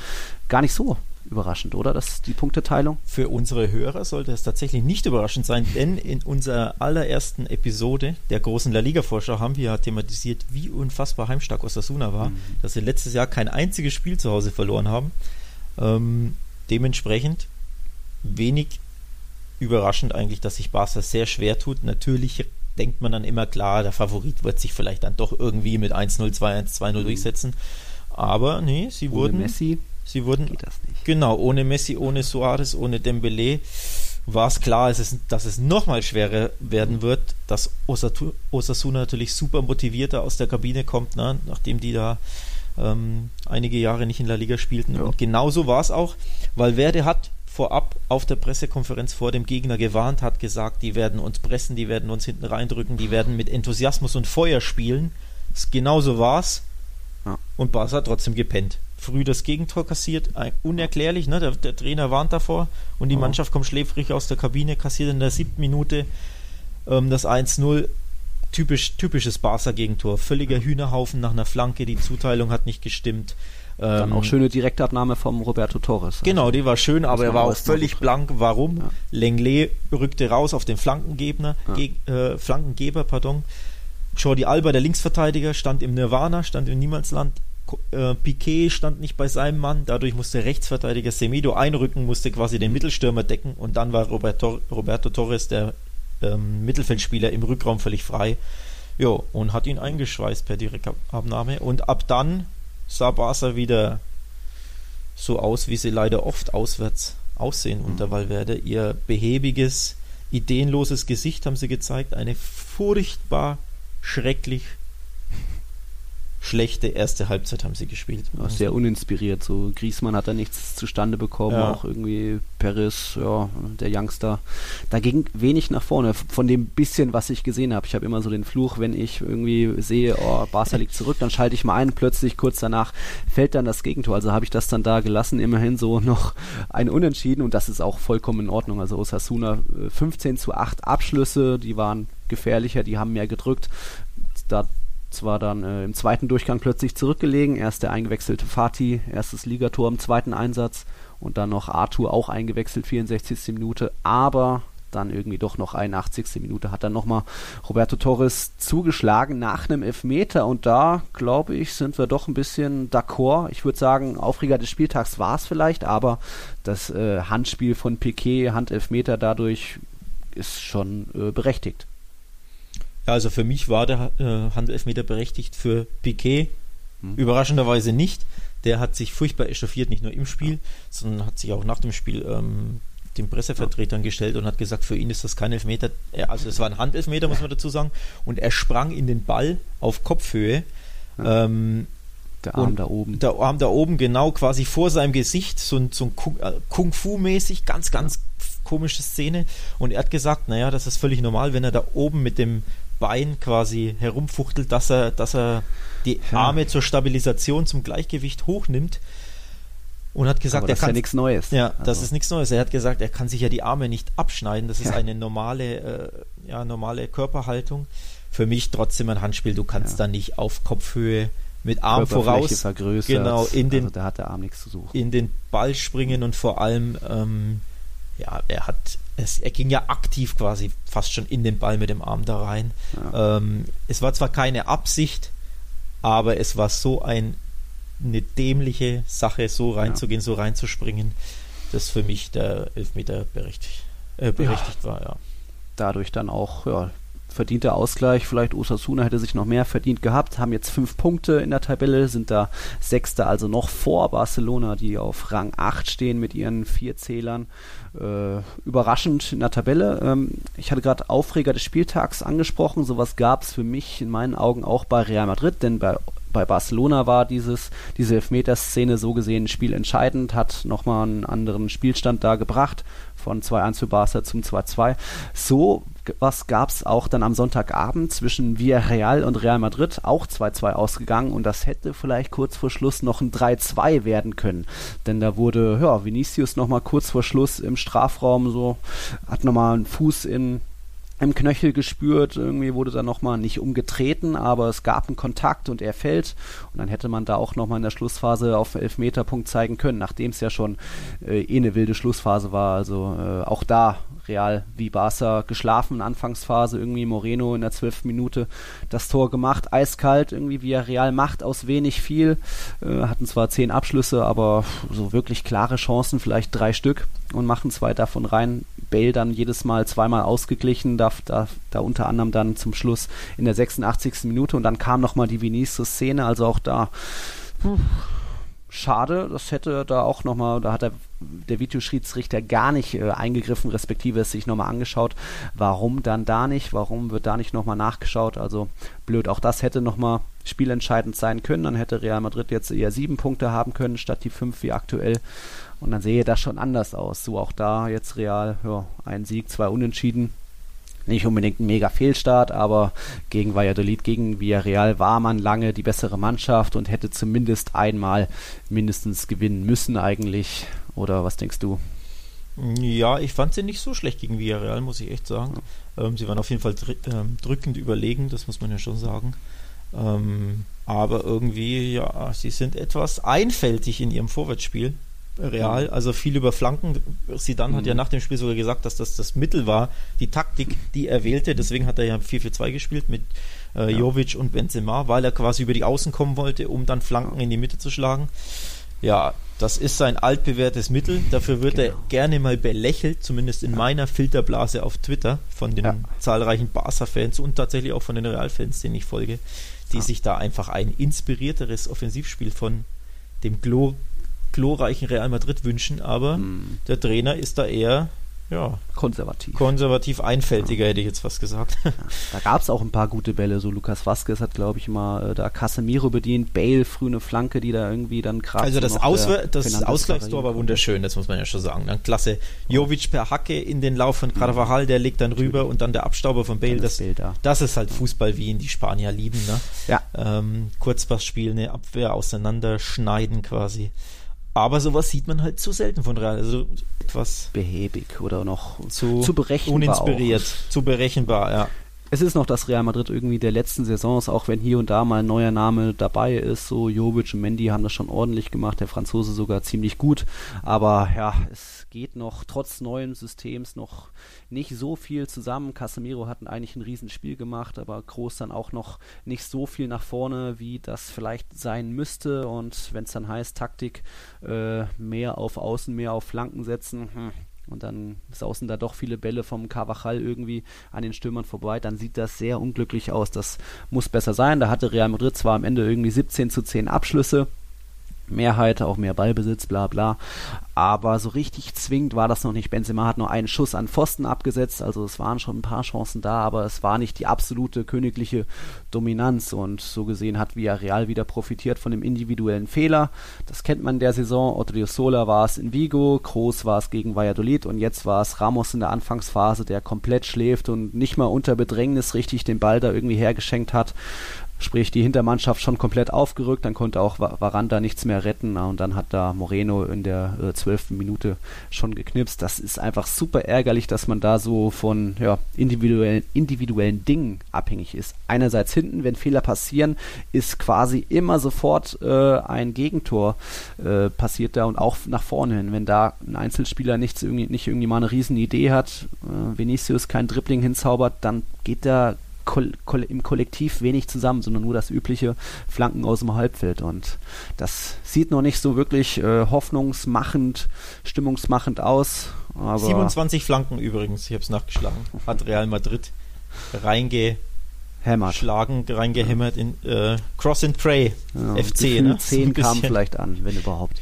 gar nicht so überraschend, oder? Das die Punkteteilung? Für unsere Hörer sollte es tatsächlich nicht überraschend sein, denn in unserer allerersten Episode der großen La Liga-Vorschau haben wir ja thematisiert, wie unfassbar heimstark Osasuna war, mhm. dass sie letztes Jahr kein einziges Spiel zu Hause verloren haben. Ähm, dementsprechend wenig überraschend eigentlich, dass sich Barca sehr schwer tut. Natürlich denkt man dann immer klar, der Favorit wird sich vielleicht dann doch irgendwie mit 1-0, 2-1, 2-0 mhm. durchsetzen. Aber nee, sie Ohne wurden. Messi Sie wurden. Genau, ohne Messi, ohne Suarez, ohne Dembele war es klar, dass es, dass es nochmal schwerer werden wird, dass Osasuna natürlich super motivierter aus der Kabine kommt, ne? nachdem die da ähm, einige Jahre nicht in La Liga spielten. Ja. Und genauso war es auch, weil Werde hat vorab auf der Pressekonferenz vor dem Gegner gewarnt, hat gesagt, die werden uns pressen, die werden uns hinten reindrücken, die werden mit Enthusiasmus und Feuer spielen. Genauso war es. Ja. Und Barca hat trotzdem gepennt früh das Gegentor kassiert. Unerklärlich, ne? der, der Trainer warnt davor und die oh. Mannschaft kommt schläfrig aus der Kabine, kassiert in der siebten Minute ähm, das 1-0. Typisch, typisches Barca-Gegentor. Völliger Hühnerhaufen nach einer Flanke, die Zuteilung hat nicht gestimmt. Dann ähm, auch schöne Direktabnahme vom Roberto Torres. Genau, also, die war schön, aber er war auch völlig blank. Warum? Ja. Lenglet rückte raus auf den Flankengeber, ja. äh, Flankengeber, pardon. Jordi Alba, der Linksverteidiger, stand im Nirvana, stand im Niemandsland äh, Piquet stand nicht bei seinem Mann, dadurch musste Rechtsverteidiger Semido einrücken, musste quasi den Mittelstürmer decken und dann war Roberto, Roberto Torres, der ähm, Mittelfeldspieler, im Rückraum völlig frei. Jo, und hat ihn eingeschweißt per Direktabnahme. Und ab dann sah Barca wieder so aus, wie sie leider oft auswärts aussehen unter mhm. Valverde. Ihr behäbiges, ideenloses Gesicht haben sie gezeigt. Eine furchtbar schrecklich schlechte erste Halbzeit haben sie gespielt. Ja, sehr uninspiriert. So Griesmann hat da nichts zustande bekommen, ja. auch irgendwie Paris, ja, der Youngster. Da ging wenig nach vorne von dem bisschen, was ich gesehen habe. Ich habe immer so den Fluch, wenn ich irgendwie sehe, oh, Barca liegt zurück, dann schalte ich mal ein, plötzlich kurz danach fällt dann das Gegentor. Also habe ich das dann da gelassen, immerhin so noch ein Unentschieden und das ist auch vollkommen in Ordnung. Also Osasuna 15 äh, zu 8 Abschlüsse, die waren gefährlicher, die haben mehr gedrückt. Da zwar dann äh, im zweiten Durchgang plötzlich zurückgelegen. Erst der eingewechselte Fatih, erstes Ligator im zweiten Einsatz und dann noch Arthur auch eingewechselt, 64. Minute, aber dann irgendwie doch noch 81. Minute hat dann nochmal Roberto Torres zugeschlagen nach einem Elfmeter und da, glaube ich, sind wir doch ein bisschen d'accord. Ich würde sagen, Aufreger des Spieltags war es vielleicht, aber das äh, Handspiel von Piquet, Handelfmeter dadurch ist schon äh, berechtigt. Ja, also für mich war der äh, Handelfmeter berechtigt, für Piquet hm. überraschenderweise nicht. Der hat sich furchtbar echauffiert, nicht nur im Spiel, ja. sondern hat sich auch nach dem Spiel ähm, den Pressevertretern ja. gestellt und hat gesagt, für ihn ist das kein Elfmeter. Also es war ein Handelfmeter, muss man dazu sagen. Und er sprang in den Ball auf Kopfhöhe. Ja. Ähm, der Arm da oben. Der Arm da oben, genau, quasi vor seinem Gesicht, so ein, so ein Kung-Fu-mäßig, ganz, ganz komische Szene. Und er hat gesagt, naja, das ist völlig normal, wenn er da oben mit dem Bein quasi herumfuchtelt, dass er, dass er die Arme zur Stabilisation, zum Gleichgewicht hochnimmt. Und hat gesagt, Aber das er kann. ist ja nichts Neues. Ja, also. das ist nichts Neues. Er hat gesagt, er kann sich ja die Arme nicht abschneiden. Das ist ja. eine normale, äh, ja, normale Körperhaltung. Für mich trotzdem ein Handspiel. Du kannst ja. da nicht auf Kopfhöhe mit Arm voraus. Genau, in den, also da hat der Arm nichts zu suchen. In den Ball springen und vor allem, ähm, ja, er hat es, er ging ja aktiv quasi fast schon in den Ball mit dem Arm da rein. Ja. Ähm, es war zwar keine Absicht, aber es war so ein, eine dämliche Sache, so reinzugehen, ja. so reinzuspringen, dass für mich der Elfmeter berechtigt, äh, berechtigt ja. war. Ja. Dadurch dann auch ja, verdienter Ausgleich. Vielleicht Osasuna hätte sich noch mehr verdient gehabt, haben jetzt fünf Punkte in der Tabelle, sind da Sechster, also noch vor Barcelona, die auf Rang 8 stehen mit ihren vier Zählern. Äh, überraschend in der Tabelle. Ähm, ich hatte gerade Aufreger des Spieltags angesprochen. Sowas gab es für mich in meinen Augen auch bei Real Madrid, denn bei bei Barcelona war dieses, diese Elfmeterszene so gesehen spielentscheidend, hat nochmal einen anderen Spielstand da gebracht, von 2-1 für Barca zum 2-2. So was gab es auch dann am Sonntagabend zwischen Villarreal und Real Madrid, auch 2-2 ausgegangen. Und das hätte vielleicht kurz vor Schluss noch ein 3-2 werden können. Denn da wurde, ja, Vinicius nochmal kurz vor Schluss im Strafraum so, hat nochmal einen Fuß in im Knöchel gespürt, irgendwie wurde da nochmal nicht umgetreten, aber es gab einen Kontakt und er fällt. Und dann hätte man da auch nochmal in der Schlussphase auf Elfmeterpunkt zeigen können, nachdem es ja schon äh, eh eine wilde Schlussphase war, also äh, auch da Real wie Barca geschlafen in Anfangsphase, irgendwie Moreno in der zwölften Minute das Tor gemacht, eiskalt, irgendwie wie Real macht aus wenig viel, äh, hatten zwar zehn Abschlüsse, aber so wirklich klare Chancen, vielleicht drei Stück und machen zwei davon rein. Bale dann jedes Mal zweimal ausgeglichen, da, da, da unter anderem dann zum Schluss in der 86. Minute und dann kam nochmal die Vinicius-Szene, also auch da schade, das hätte da auch nochmal, da hat der, der Videoschiedsrichter gar nicht äh, eingegriffen, respektive es sich nochmal angeschaut, warum dann da nicht, warum wird da nicht nochmal nachgeschaut, also blöd, auch das hätte nochmal spielentscheidend sein können, dann hätte Real Madrid jetzt eher sieben Punkte haben können, statt die fünf wie aktuell. Und dann sehe das schon anders aus, so auch da jetzt Real, ja, ein Sieg, zwei Unentschieden, nicht unbedingt ein mega Fehlstart, aber gegen Valladolid, gegen Villarreal war man lange die bessere Mannschaft und hätte zumindest einmal mindestens gewinnen müssen eigentlich. Oder was denkst du? Ja, ich fand sie nicht so schlecht gegen Villarreal, muss ich echt sagen. Ja. Ähm, sie waren auf jeden Fall dr ähm, drückend überlegen, das muss man ja schon sagen. Ähm, aber irgendwie, ja, sie sind etwas einfältig in ihrem Vorwärtsspiel. Real, mhm. also viel über Flanken. Sidan mhm. hat ja mhm. nach dem Spiel sogar gesagt, dass das das Mittel war, die Taktik, die er wählte. Deswegen hat er ja 4-4-2 gespielt mit äh, Jovic und Benzema, weil er quasi über die Außen kommen wollte, um dann Flanken in die Mitte zu schlagen. Ja, das ist sein altbewährtes Mittel. Dafür wird genau. er gerne mal belächelt, zumindest in ja. meiner Filterblase auf Twitter von den ja. zahlreichen Barca-Fans und tatsächlich auch von den Real-Fans, denen ich folge, die ja. sich da einfach ein inspirierteres Offensivspiel von dem Glo glorreichen Real Madrid wünschen, aber mhm. der Trainer ist da eher ja, konservativ. Konservativ einfältiger, ja. hätte ich jetzt fast gesagt. Ja, da gab es auch ein paar gute Bälle. So Lukas Vasquez hat, glaube ich, mal äh, da Casemiro bedient. Bale früh eine Flanke, die da irgendwie dann gerade. Also das, Auswe das Ausgleichstor war wunderschön, das muss man ja schon sagen. Dann klasse. Jovic per Hacke in den Lauf von Carvajal, der legt dann rüber und dann der Abstauber von Bale. Das, da. das ist halt Fußball, wie ihn die Spanier lieben. Ne? Ja. Ähm, Kurzpassspiel, eine Abwehr auseinanderschneiden quasi. Aber sowas sieht man halt zu selten von Real. Also etwas behäbig oder noch zu, zu berechenbar. Uninspiriert, auch. zu berechenbar, ja es ist noch das Real Madrid irgendwie der letzten Saisons, auch wenn hier und da mal ein neuer Name dabei ist. So Jovic und Mendy haben das schon ordentlich gemacht, der Franzose sogar ziemlich gut. Aber ja, es geht noch trotz neuen Systems noch nicht so viel zusammen. Casemiro hat eigentlich ein Riesenspiel gemacht, aber Groß dann auch noch nicht so viel nach vorne, wie das vielleicht sein müsste. Und wenn es dann heißt, Taktik äh, mehr auf Außen, mehr auf Flanken setzen, hm, und dann sausen da doch viele Bälle vom Carvajal irgendwie an den Stürmern vorbei, dann sieht das sehr unglücklich aus. Das muss besser sein. Da hatte Real Madrid zwar am Ende irgendwie 17 zu 10 Abschlüsse, Mehrheit, auch mehr Ballbesitz, bla bla. Aber so richtig zwingend war das noch nicht. Benzema hat nur einen Schuss an Pfosten abgesetzt, also es waren schon ein paar Chancen da, aber es war nicht die absolute königliche Dominanz. Und so gesehen hat Villarreal wieder profitiert von dem individuellen Fehler. Das kennt man der Saison. Odriozola war es in Vigo, Kroos war es gegen Valladolid und jetzt war es Ramos in der Anfangsphase, der komplett schläft und nicht mal unter Bedrängnis richtig den Ball da irgendwie hergeschenkt hat. Sprich, die Hintermannschaft schon komplett aufgerückt, dann konnte auch Varanda nichts mehr retten und dann hat da Moreno in der äh, zwölften Minute schon geknipst. Das ist einfach super ärgerlich, dass man da so von ja, individuellen, individuellen Dingen abhängig ist. Einerseits hinten, wenn Fehler passieren, ist quasi immer sofort äh, ein Gegentor äh, passiert da und auch nach vorne hin. Wenn da ein Einzelspieler nichts irgendwie, nicht irgendwie mal eine riesen Idee hat, äh, Vinicius kein Dribbling hinzaubert, dann geht da im Kollektiv wenig zusammen, sondern nur das übliche Flanken aus dem Halbfeld. Und das sieht noch nicht so wirklich äh, hoffnungsmachend, stimmungsmachend aus. 27 Flanken übrigens, ich habe es nachgeschlagen, hat Real Madrid reingeschlagen, reingehämmert in äh, Cross and Pray Ja, FC. Ne? Zehn So ein kamen bisschen. vielleicht an, wenn überhaupt.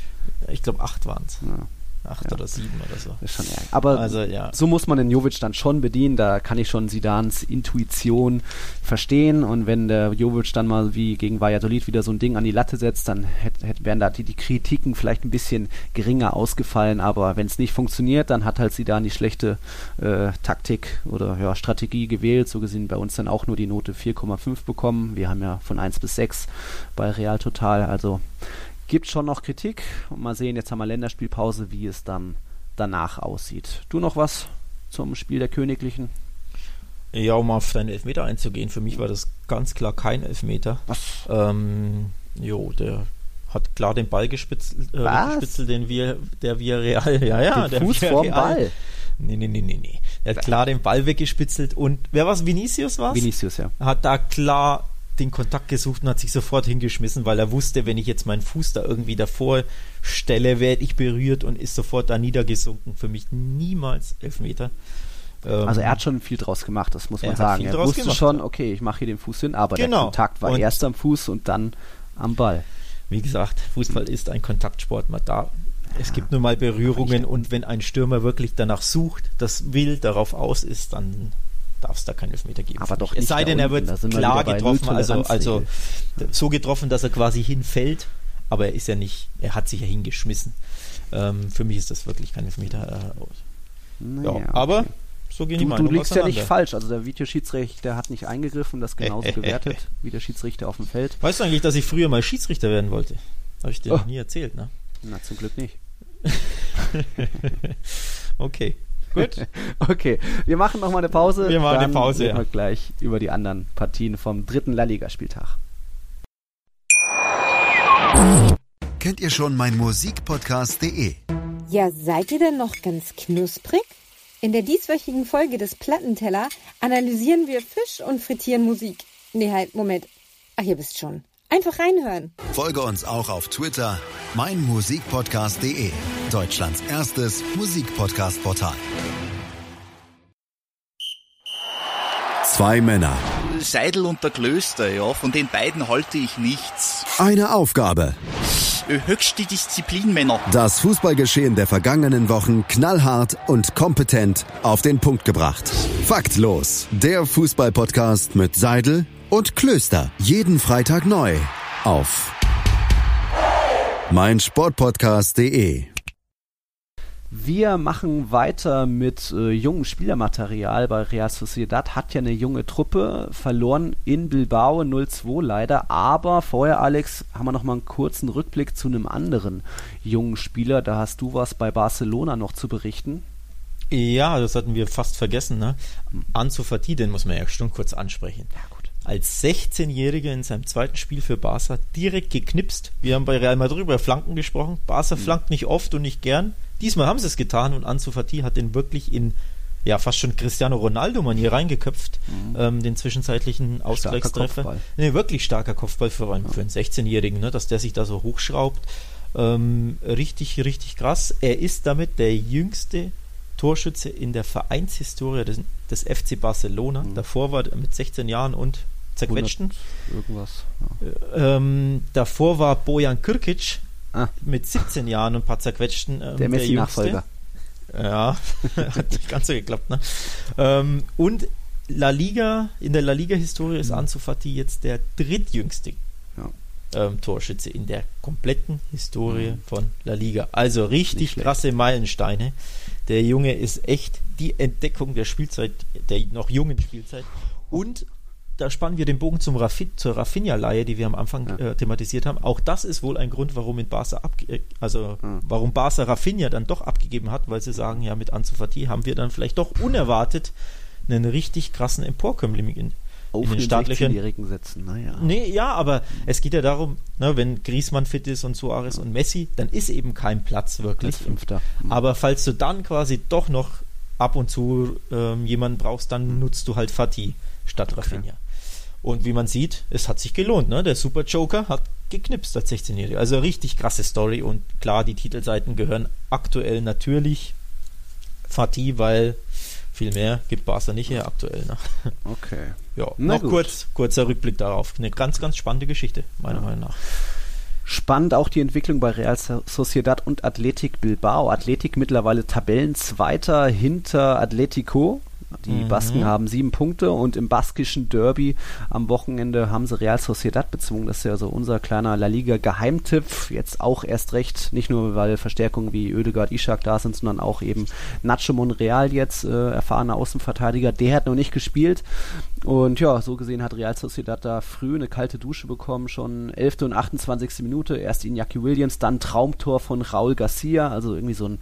Ich glaube, acht waren es. Ja, Acht Ja. oder sieben oder so. ist schon ärgerlich. Aber Also ja. so muss man den Jovic dann schon bedienen. Da kann ich schon Sidans Intuition verstehen. Und wenn der Jovic dann mal wie gegen Valladolid wieder so ein Ding an die Latte setzt, dann hätt, hätt, wären da die, die Kritiken vielleicht ein bisschen geringer ausgefallen. Aber wenn es nicht funktioniert, dann hat halt Sidan die schlechte äh, Taktik oder ja, Strategie gewählt. So gesehen bei uns dann auch nur die Note 4,5 bekommen. Wir haben ja von 1 bis 6 bei Real Total. Also gibt schon noch Kritik. Und mal sehen, jetzt haben wir Länderspielpause, wie es dann danach aussieht. Du noch was zum Spiel der Königlichen? Ja, um auf deinen Elfmeter einzugehen, für mich war das ganz klar kein Elfmeter. Was? Ähm, jo, der hat klar den Ball gespitzelt, äh, Was? gespitzelt den wir, der Villarreal, ja, ja, Den der Fuß vorm Villarreal. Ball. Nee, nee, nee, nee, nee. Er hat klar den Ball weggespitzelt und wer war's? Vinicius war's? Vinicius, ja. hat da klar den Kontakt gesucht und hat sich sofort hingeschmissen, weil er wusste, wenn ich jetzt meinen Fuß da irgendwie davor stelle, werde ich berührt und ist sofort da niedergesunken. Für mich niemals Elfmeter. Ähm, Also er hat schon viel draus gemacht, das muss man Er hat sagen. viel Er wusste gemacht, schon, okay, ich mache hier den Fuß hin, aber der Genau. Kontakt war Und- erst am Fuß und dann am Ball. Wie gesagt, Fußball ist ein Kontaktsport. Man da, es gibt nun mal Berührungen und wenn ein Stürmer wirklich danach sucht, das will, darauf aus ist, dann darf es da keinen Elfmeter geben. Aber doch mich. Es nicht sei denn, er wird wir klar getroffen, also, also so getroffen, dass er quasi hinfällt, aber er ist ja nicht, er hat sich ja hingeschmissen. Ähm, für mich ist das wirklich kein Elfmeter. Äh, ja, Naja, aber okay. so gehen die Du, du Meinungen liegst ja nicht falsch. Also der Videoschiedsrichter hat nicht eingegriffen, das genauso gewertet wie der Schiedsrichter auf dem Feld. Weißt du eigentlich, dass ich früher mal Schiedsrichter werden wollte? Habe ich dir Oh. noch nie erzählt, ne? Na, zum Glück nicht. Okay. Gut. Okay, wir machen noch mal eine Pause. Wir machen eine dann Pause, reden ja. wir gleich über die anderen Partien vom dritten La Liga-Spieltag. Kennt ihr schon mein Musikpodcast.de? Ja, seid ihr denn noch ganz knusprig? In der dieswöchigen Folge des Plattenteller analysieren wir Fisch und frittieren Musik. Nee, halt, Moment. Ach, ihr wisst schon. Einfach reinhören. Folge uns auch auf Twitter, meinmusikpodcast.de, Deutschlands erstes Musikpodcast-Portal. Zwei Männer, Seidel und der Klöster, ja, von den beiden halte ich nichts. eine Aufgabe. Äh, Höchste Disziplin, Männer. Das Fußballgeschehen der vergangenen Wochen knallhart und kompetent auf den Punkt gebracht. Faktlos, der Fußballpodcast mit Seidel und Klöster. Jeden Freitag neu auf meinsportpodcast.de. Wir machen weiter mit äh, jungem Spielermaterial bei Real Sociedad. Hat ja eine junge Truppe verloren in Bilbao 0-2 leider. Aber vorher, Alex, haben wir noch mal einen kurzen Rückblick zu einem anderen jungen Spieler. Da hast du was bei Barcelona noch zu berichten. Ja, das hatten wir fast vergessen, ne? Ansu Fati, den muss man ja schon kurz ansprechen. Ja, gut. Als 16-Jähriger in seinem zweiten Spiel für Barca direkt geknipst. Wir haben bei Real Madrid über Flanken gesprochen. Barca Mhm. flankt nicht oft und nicht gern. Diesmal haben sie es getan und Ansu Fati hat den wirklich in ja fast schon Cristiano Ronaldo-Manier reingeköpft, ähm, den zwischenzeitlichen Ausgleichstreffer. Mhm. Nee, wirklich starker Kopfball für, einen- für einen 16-Jährigen, ne, dass der sich da so hochschraubt. Ähm, richtig, richtig krass. Er ist damit der jüngste Torschütze in der Vereinshistorie des, des FC Barcelona. Mhm. Davor war er mit 16 Jahren und zerquetschten. 100 Irgendwas. Ja. Ähm, davor war Bojan Kirkic Ah. mit 17 Jahren und ein paar zerquetschten. Ähm, Der Messi-Nachfolger. Ja, hat nicht ganz so geklappt. Ne? Ähm, und La Liga, in der La Liga-Historie ist Ansu Fati jetzt der drittjüngste Ja. ähm, Torschütze in der kompletten Historie von La Liga. Also richtig krasse Meilensteine. Der Junge ist echt die Entdeckung der Spielzeit, der noch jungen Spielzeit. Und da spannen wir den Bogen zum Raffi zur Rafinha-Leihe, die wir am Anfang Ja. äh, thematisiert haben. Auch das ist wohl ein Grund, warum in Barca abge äh, also Mhm. warum Barca Rafinha dann doch abgegeben hat, weil sie sagen, ja, mit Ansu Fati haben wir dann vielleicht doch unerwartet einen richtig krassen Emporkömmling in, Auf in den den Startlöchern. 16-Jährigen setzen. Naja. Nee, ja, aber es geht ja darum, ne, wenn Griezmann fit ist und Suarez und Messi, dann ist eben kein Platz wirklich. Als Fünfter. Mhm. Aber falls du dann quasi doch noch ab und zu ähm, jemanden brauchst, dann nutzt du halt Fatih statt Rafinha. Und wie man sieht, es hat sich gelohnt. Ne? Der Super Joker hat geknipst als 16-Jähriger. Also richtig krasse Story und klar, die Titelseiten gehören aktuell natürlich Fatih, weil Viel mehr gibt Barca nicht her aktuell. Ne? Okay. Ja, Na noch gut. kurz, kurzer Rückblick darauf. Eine ganz, ganz spannende Geschichte, meiner Ja. Meinung nach. Spannend auch die Entwicklung bei Real Sociedad und Athletic Bilbao. Athletic mittlerweile Tabellenzweiter hinter Atletico. Die Mhm. Basken haben sieben Punkte und im baskischen Derby am Wochenende haben sie Real Sociedad bezwungen. Das ist ja so unser kleiner La Liga Geheimtipp. Jetzt auch erst recht, nicht nur weil Verstärkungen wie Oedegaard, Ishak da sind, sondern auch eben Nacho Monreal jetzt, äh, erfahrener Außenverteidiger. Der hat noch nicht gespielt. Und ja, so gesehen hat Real Sociedad da früh eine kalte Dusche bekommen, schon 11. und 28. Minute. Erst Iñaki Williams, dann Traumtor von Raul Garcia, also irgendwie so ein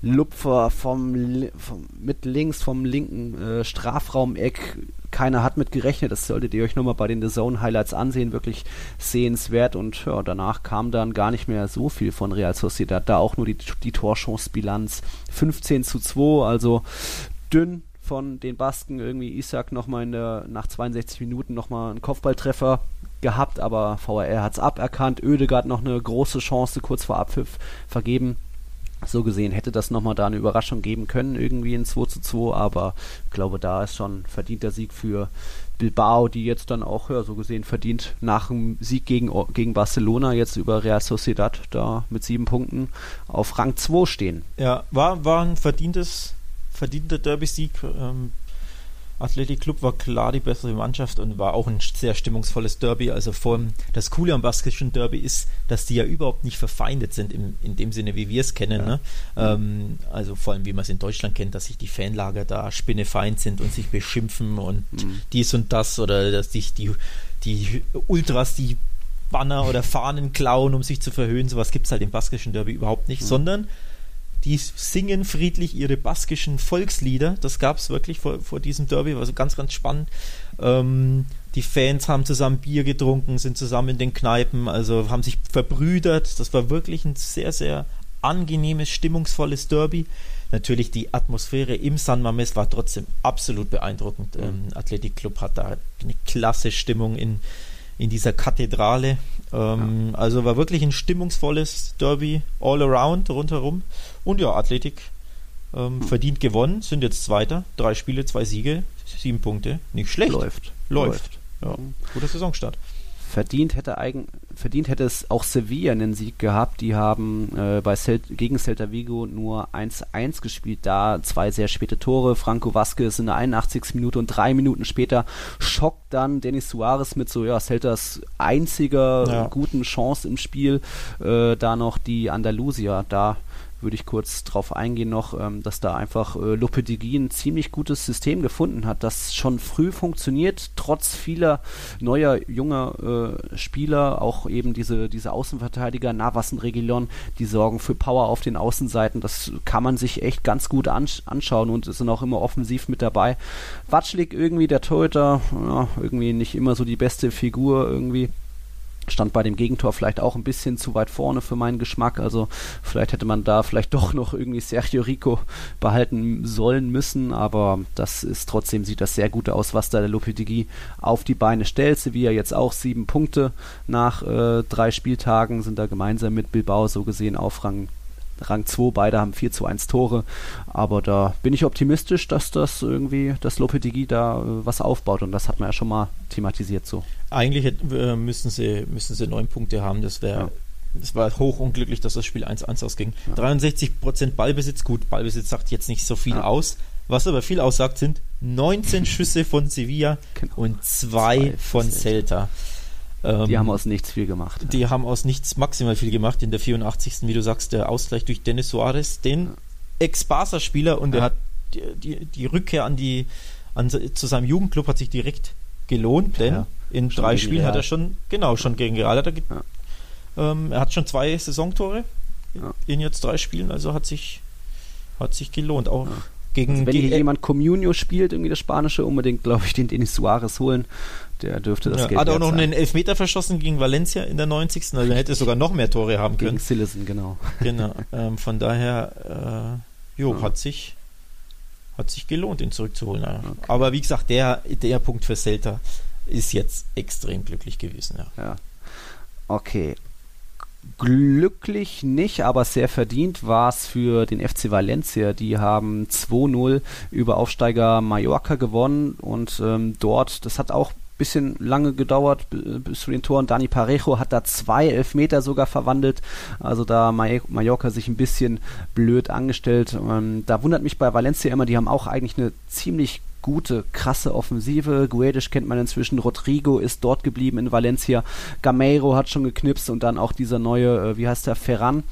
Lupfer vom, vom mit links vom linken äh, Strafraumeck. Keiner hat mit gerechnet, das solltet ihr euch nochmal bei den The Zone Highlights ansehen, wirklich sehenswert. Und ja, danach kam dann gar nicht mehr so viel von Real Sociedad, da auch nur die, die Torchancen-Bilanz 15 zu 2, also dünn von den Basken. Irgendwie Isaac nochmal in der, nach 62 Minuten nochmal einen Kopfballtreffer gehabt, aber VRR hat es aberkannt. Oedegaard noch eine große Chance kurz vor Abpfiff vergeben. So gesehen hätte das nochmal da eine Überraschung geben können, irgendwie in 2 zu 2, aber ich glaube, da ist schon verdienter Sieg für Bilbao, die jetzt dann auch, ja, so gesehen verdient nach dem Sieg gegen, gegen Barcelona jetzt über Real Sociedad da mit sieben Punkten auf Rang 2 stehen. Ja, war, war ein verdientes, verdienter Derby-Sieg. Ähm, Athletic Club war klar die bessere Mannschaft und war auch ein sehr stimmungsvolles Derby. Also vor allem das Coole am baskischen Derby ist, dass die ja überhaupt nicht verfeindet sind im, in dem Sinne, wie wir es kennen. Ne? Ähm, also vor allem, wie man es in Deutschland kennt, dass sich die Fanlager da spinnefeind sind und sich beschimpfen und dies und das oder dass sich die, die Ultras, die Banner oder Fahnen klauen, um sich zu verhöhnen. Sowas gibt es halt im baskischen Derby überhaupt nicht, sondern die singen friedlich ihre baskischen Volkslieder. Das gab es wirklich vor, vor diesem Derby, war so ganz, ganz spannend. Ähm, die Fans haben zusammen Bier getrunken, sind zusammen in den Kneipen, also haben sich verbrüdert. Das war wirklich ein sehr, sehr angenehmes, stimmungsvolles Derby. Natürlich die Atmosphäre im San Mames war trotzdem absolut beeindruckend. Ähm, Athletic Club hat da eine klasse Stimmung in, in dieser Kathedrale. Ähm, Also war wirklich ein stimmungsvolles Derby all around, rundherum. Und ja, Athletik ähm, verdient gewonnen, sind jetzt Zweiter. Drei Spiele, zwei Siege, sieben Punkte. Nicht schlecht. Läuft. Läuft. Ja. Mhm. Guter Saisonstart. Verdient hätte eigen, verdient hätte es auch Sevilla einen Sieg gehabt. Die haben äh, bei Celt, gegen Celta Vigo nur 1-1 gespielt. Da zwei sehr späte Tore. Franco Vasquez in der 81. Minute und drei Minuten später schockt dann Denis Suarez mit so ja Celtas einziger Ja. guten Chance im Spiel. Äh, da noch die Andalusier. Da würde ich kurz drauf eingehen noch, ähm, dass da einfach äh, Lopetegui ein ziemlich gutes System gefunden hat, das schon früh funktioniert, trotz vieler neuer, junger äh, Spieler, auch eben diese, diese Außenverteidiger, Navas und Reguilon, die sorgen für Power auf den Außenseiten, das kann man sich echt ganz gut ansch anschauen und sind auch immer offensiv mit dabei. Watschlik irgendwie, der Torhüter, ja, irgendwie nicht immer so die beste Figur irgendwie stand bei dem Gegentor vielleicht auch ein bisschen zu weit vorne für meinen Geschmack. Also vielleicht hätte man da vielleicht doch noch irgendwie Sergio Rico behalten sollen müssen, aber das ist trotzdem sieht das sehr gut aus, was da der Lopetegui auf die Beine stellt. Sevilla jetzt auch sieben Punkte nach äh, drei Spieltagen sind da gemeinsam mit Bilbao so gesehen auf Rang Rang 2, beide haben 4 zu 1 Tore, aber da bin ich optimistisch, dass das irgendwie, dass Lopetegui da äh, was aufbaut und das hat man ja schon mal thematisiert so. Eigentlich wir- müssen sie, müssen sie neun Punkte haben. Das wäre. Ja. Es war hoch unglücklich, dass das Spiel 1-1 ausging. 63% Ballbesitz, gut, Ballbesitz sagt jetzt nicht so viel Ja. aus. Was aber viel aussagt, sind 19 Schüsse von Sevilla Genau. und zwei Zwei von von Celta. Ähm, Die haben aus nichts viel gemacht. die haben aus nichts maximal viel gemacht. In der 84. wie du sagst, der Ausgleich durch Dennis Suarez, den Ex-Barca-Spieler und der Ja. hat die, die, die Rückkehr an die an, zu seinem Jugendclub hat sich direkt gelohnt, denn Ja. in Schon drei Spielen hat er schon, genau, schon gegen Real hat er, ge- ähm, er hat schon zwei Saisontore Ja. in jetzt drei Spielen, also hat sich hat sich gelohnt. Auch gegen Also wenn die hier jemand Comunio spielt, irgendwie das Spanische, unbedingt, glaube ich, den Denis Suarez holen. Der dürfte das ja, Geld hat auch noch sein. einen Elfmeter verschossen gegen Valencia in der 90. Also er hätte sogar noch mehr Tore haben Gegen können. Silesen, genau. Genau. Ähm, von daher, äh, jo, Ja. hat sich hat sich gelohnt, ihn zurückzuholen. Ja. Okay. Aber wie gesagt, der, der Punkt für Celta ist jetzt extrem glücklich gewesen. Ja. Ja. Okay. Glücklich nicht, aber sehr verdient war es für den FC Valencia. Die haben 2-0 über Aufsteiger Mallorca gewonnen und ähm, dort, das hat auch bisschen lange gedauert bis zu den Toren. Dani Parejo hat da zwei Elfmeter sogar verwandelt. Also da Mallorca sich ein bisschen blöd angestellt. Ähm, da wundert mich bei Valencia immer, die haben auch eigentlich eine ziemlich gute, krasse Offensive. Guedes kennt man inzwischen. Rodrigo ist dort geblieben in Valencia. Gameiro hat schon geknipst und dann auch dieser neue, äh, wie heißt der, Ferran,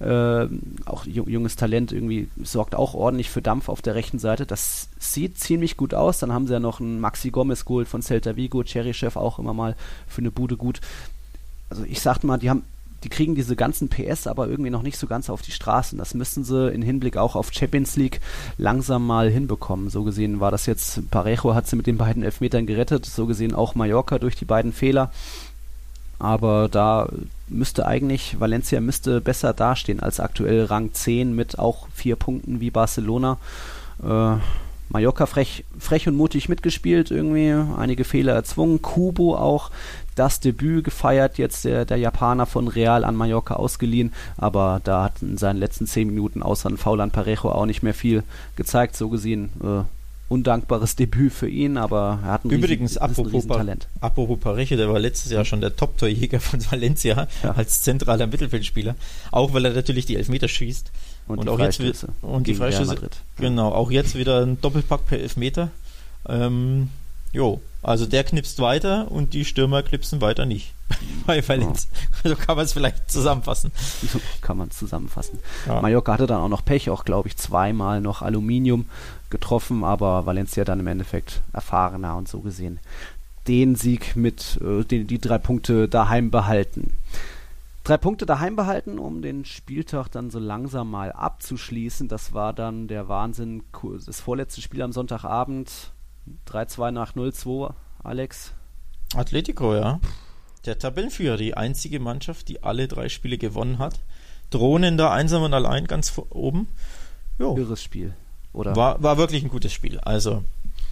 äh, auch junges Talent, irgendwie sorgt auch ordentlich für Dampf auf der rechten Seite. Das sieht ziemlich gut aus. Dann haben sie ja noch einen Maxi Gomez geholt von Celta Vigo, Cherichev auch immer mal für eine Bude gut. Also ich sag mal, die haben die kriegen diese ganzen PS aber irgendwie noch nicht so ganz auf die Straßen. Das müssten sie in Hinblick auch auf Champions League langsam mal hinbekommen. So gesehen war das jetzt, Parejo hat sie mit den beiden Elfmetern gerettet, so gesehen auch Mallorca durch die beiden Fehler. Aber da müsste eigentlich, Valencia müsste besser dastehen als aktuell Rang 10 mit auch vier Punkten wie Barcelona. Äh, Mallorca frech, frech und mutig mitgespielt, irgendwie einige Fehler erzwungen. Kubo auch das Debüt gefeiert, jetzt der, der Japaner von Real an Mallorca ausgeliehen, aber da hat in seinen letzten zehn Minuten außer an Parejo auch nicht mehr viel gezeigt, so gesehen. Äh, undankbares Debüt für ihn, aber er hat ein Übrigens, riesen, apropos, Talent. apropos Parejo, der war letztes Jahr schon der Top-Torjäger von Valencia ja. als zentraler Mittelfeldspieler, auch weil er natürlich die Elfmeter schießt. Und, und auch jetzt und die Freistöße. Genau, auch jetzt wieder ein Doppelpack per Elfmeter. Ähm, jo, also der knipst weiter und die Stürmer knipsen weiter nicht. Bei Valenz. Oh. Also kann man es vielleicht zusammenfassen. So kann man es zusammenfassen. Ja. Mallorca hatte dann auch noch Pech, auch glaube ich zweimal noch Aluminium getroffen, aber Valencia dann im Endeffekt erfahrener und so gesehen den Sieg mit äh, den, die drei Punkte daheim behalten drei Punkte daheim behalten, um den Spieltag dann so langsam mal abzuschließen. Das war dann der Wahnsinn. Das vorletzte Spiel am Sonntagabend. 3-2 nach 0-2. Alex? Atletico, ja. Der Tabellenführer, die einzige Mannschaft, die alle drei Spiele gewonnen hat. Drohnen da einsam und allein ganz oben. Jo. Irres Spiel, oder? War, war wirklich ein gutes Spiel. Also,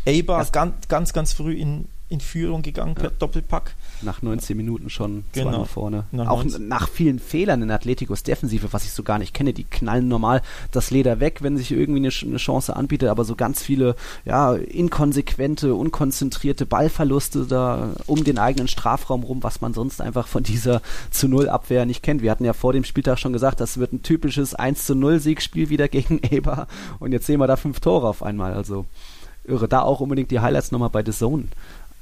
Eibar ganz, ganz, ganz früh in, in Führung gegangen per Doppelpack. Nach 19 Minuten schon genau. zweimal vorne. Nach auch 19. nach vielen Fehlern in Atleticos Defensive, was ich so gar nicht kenne. Die knallen normal das Leder weg, wenn sich irgendwie eine, eine Chance anbietet, aber so ganz viele ja, inkonsequente, unkonzentrierte Ballverluste da um den eigenen Strafraum rum, was man sonst einfach von dieser zu Null Abwehr nicht kennt. Wir hatten ja vor dem Spieltag schon gesagt, das wird ein typisches 1 zu 0 Siegspiel wieder gegen Eber und jetzt sehen wir da fünf Tore auf einmal. Also irre. Da auch unbedingt die Highlights nochmal bei The Zone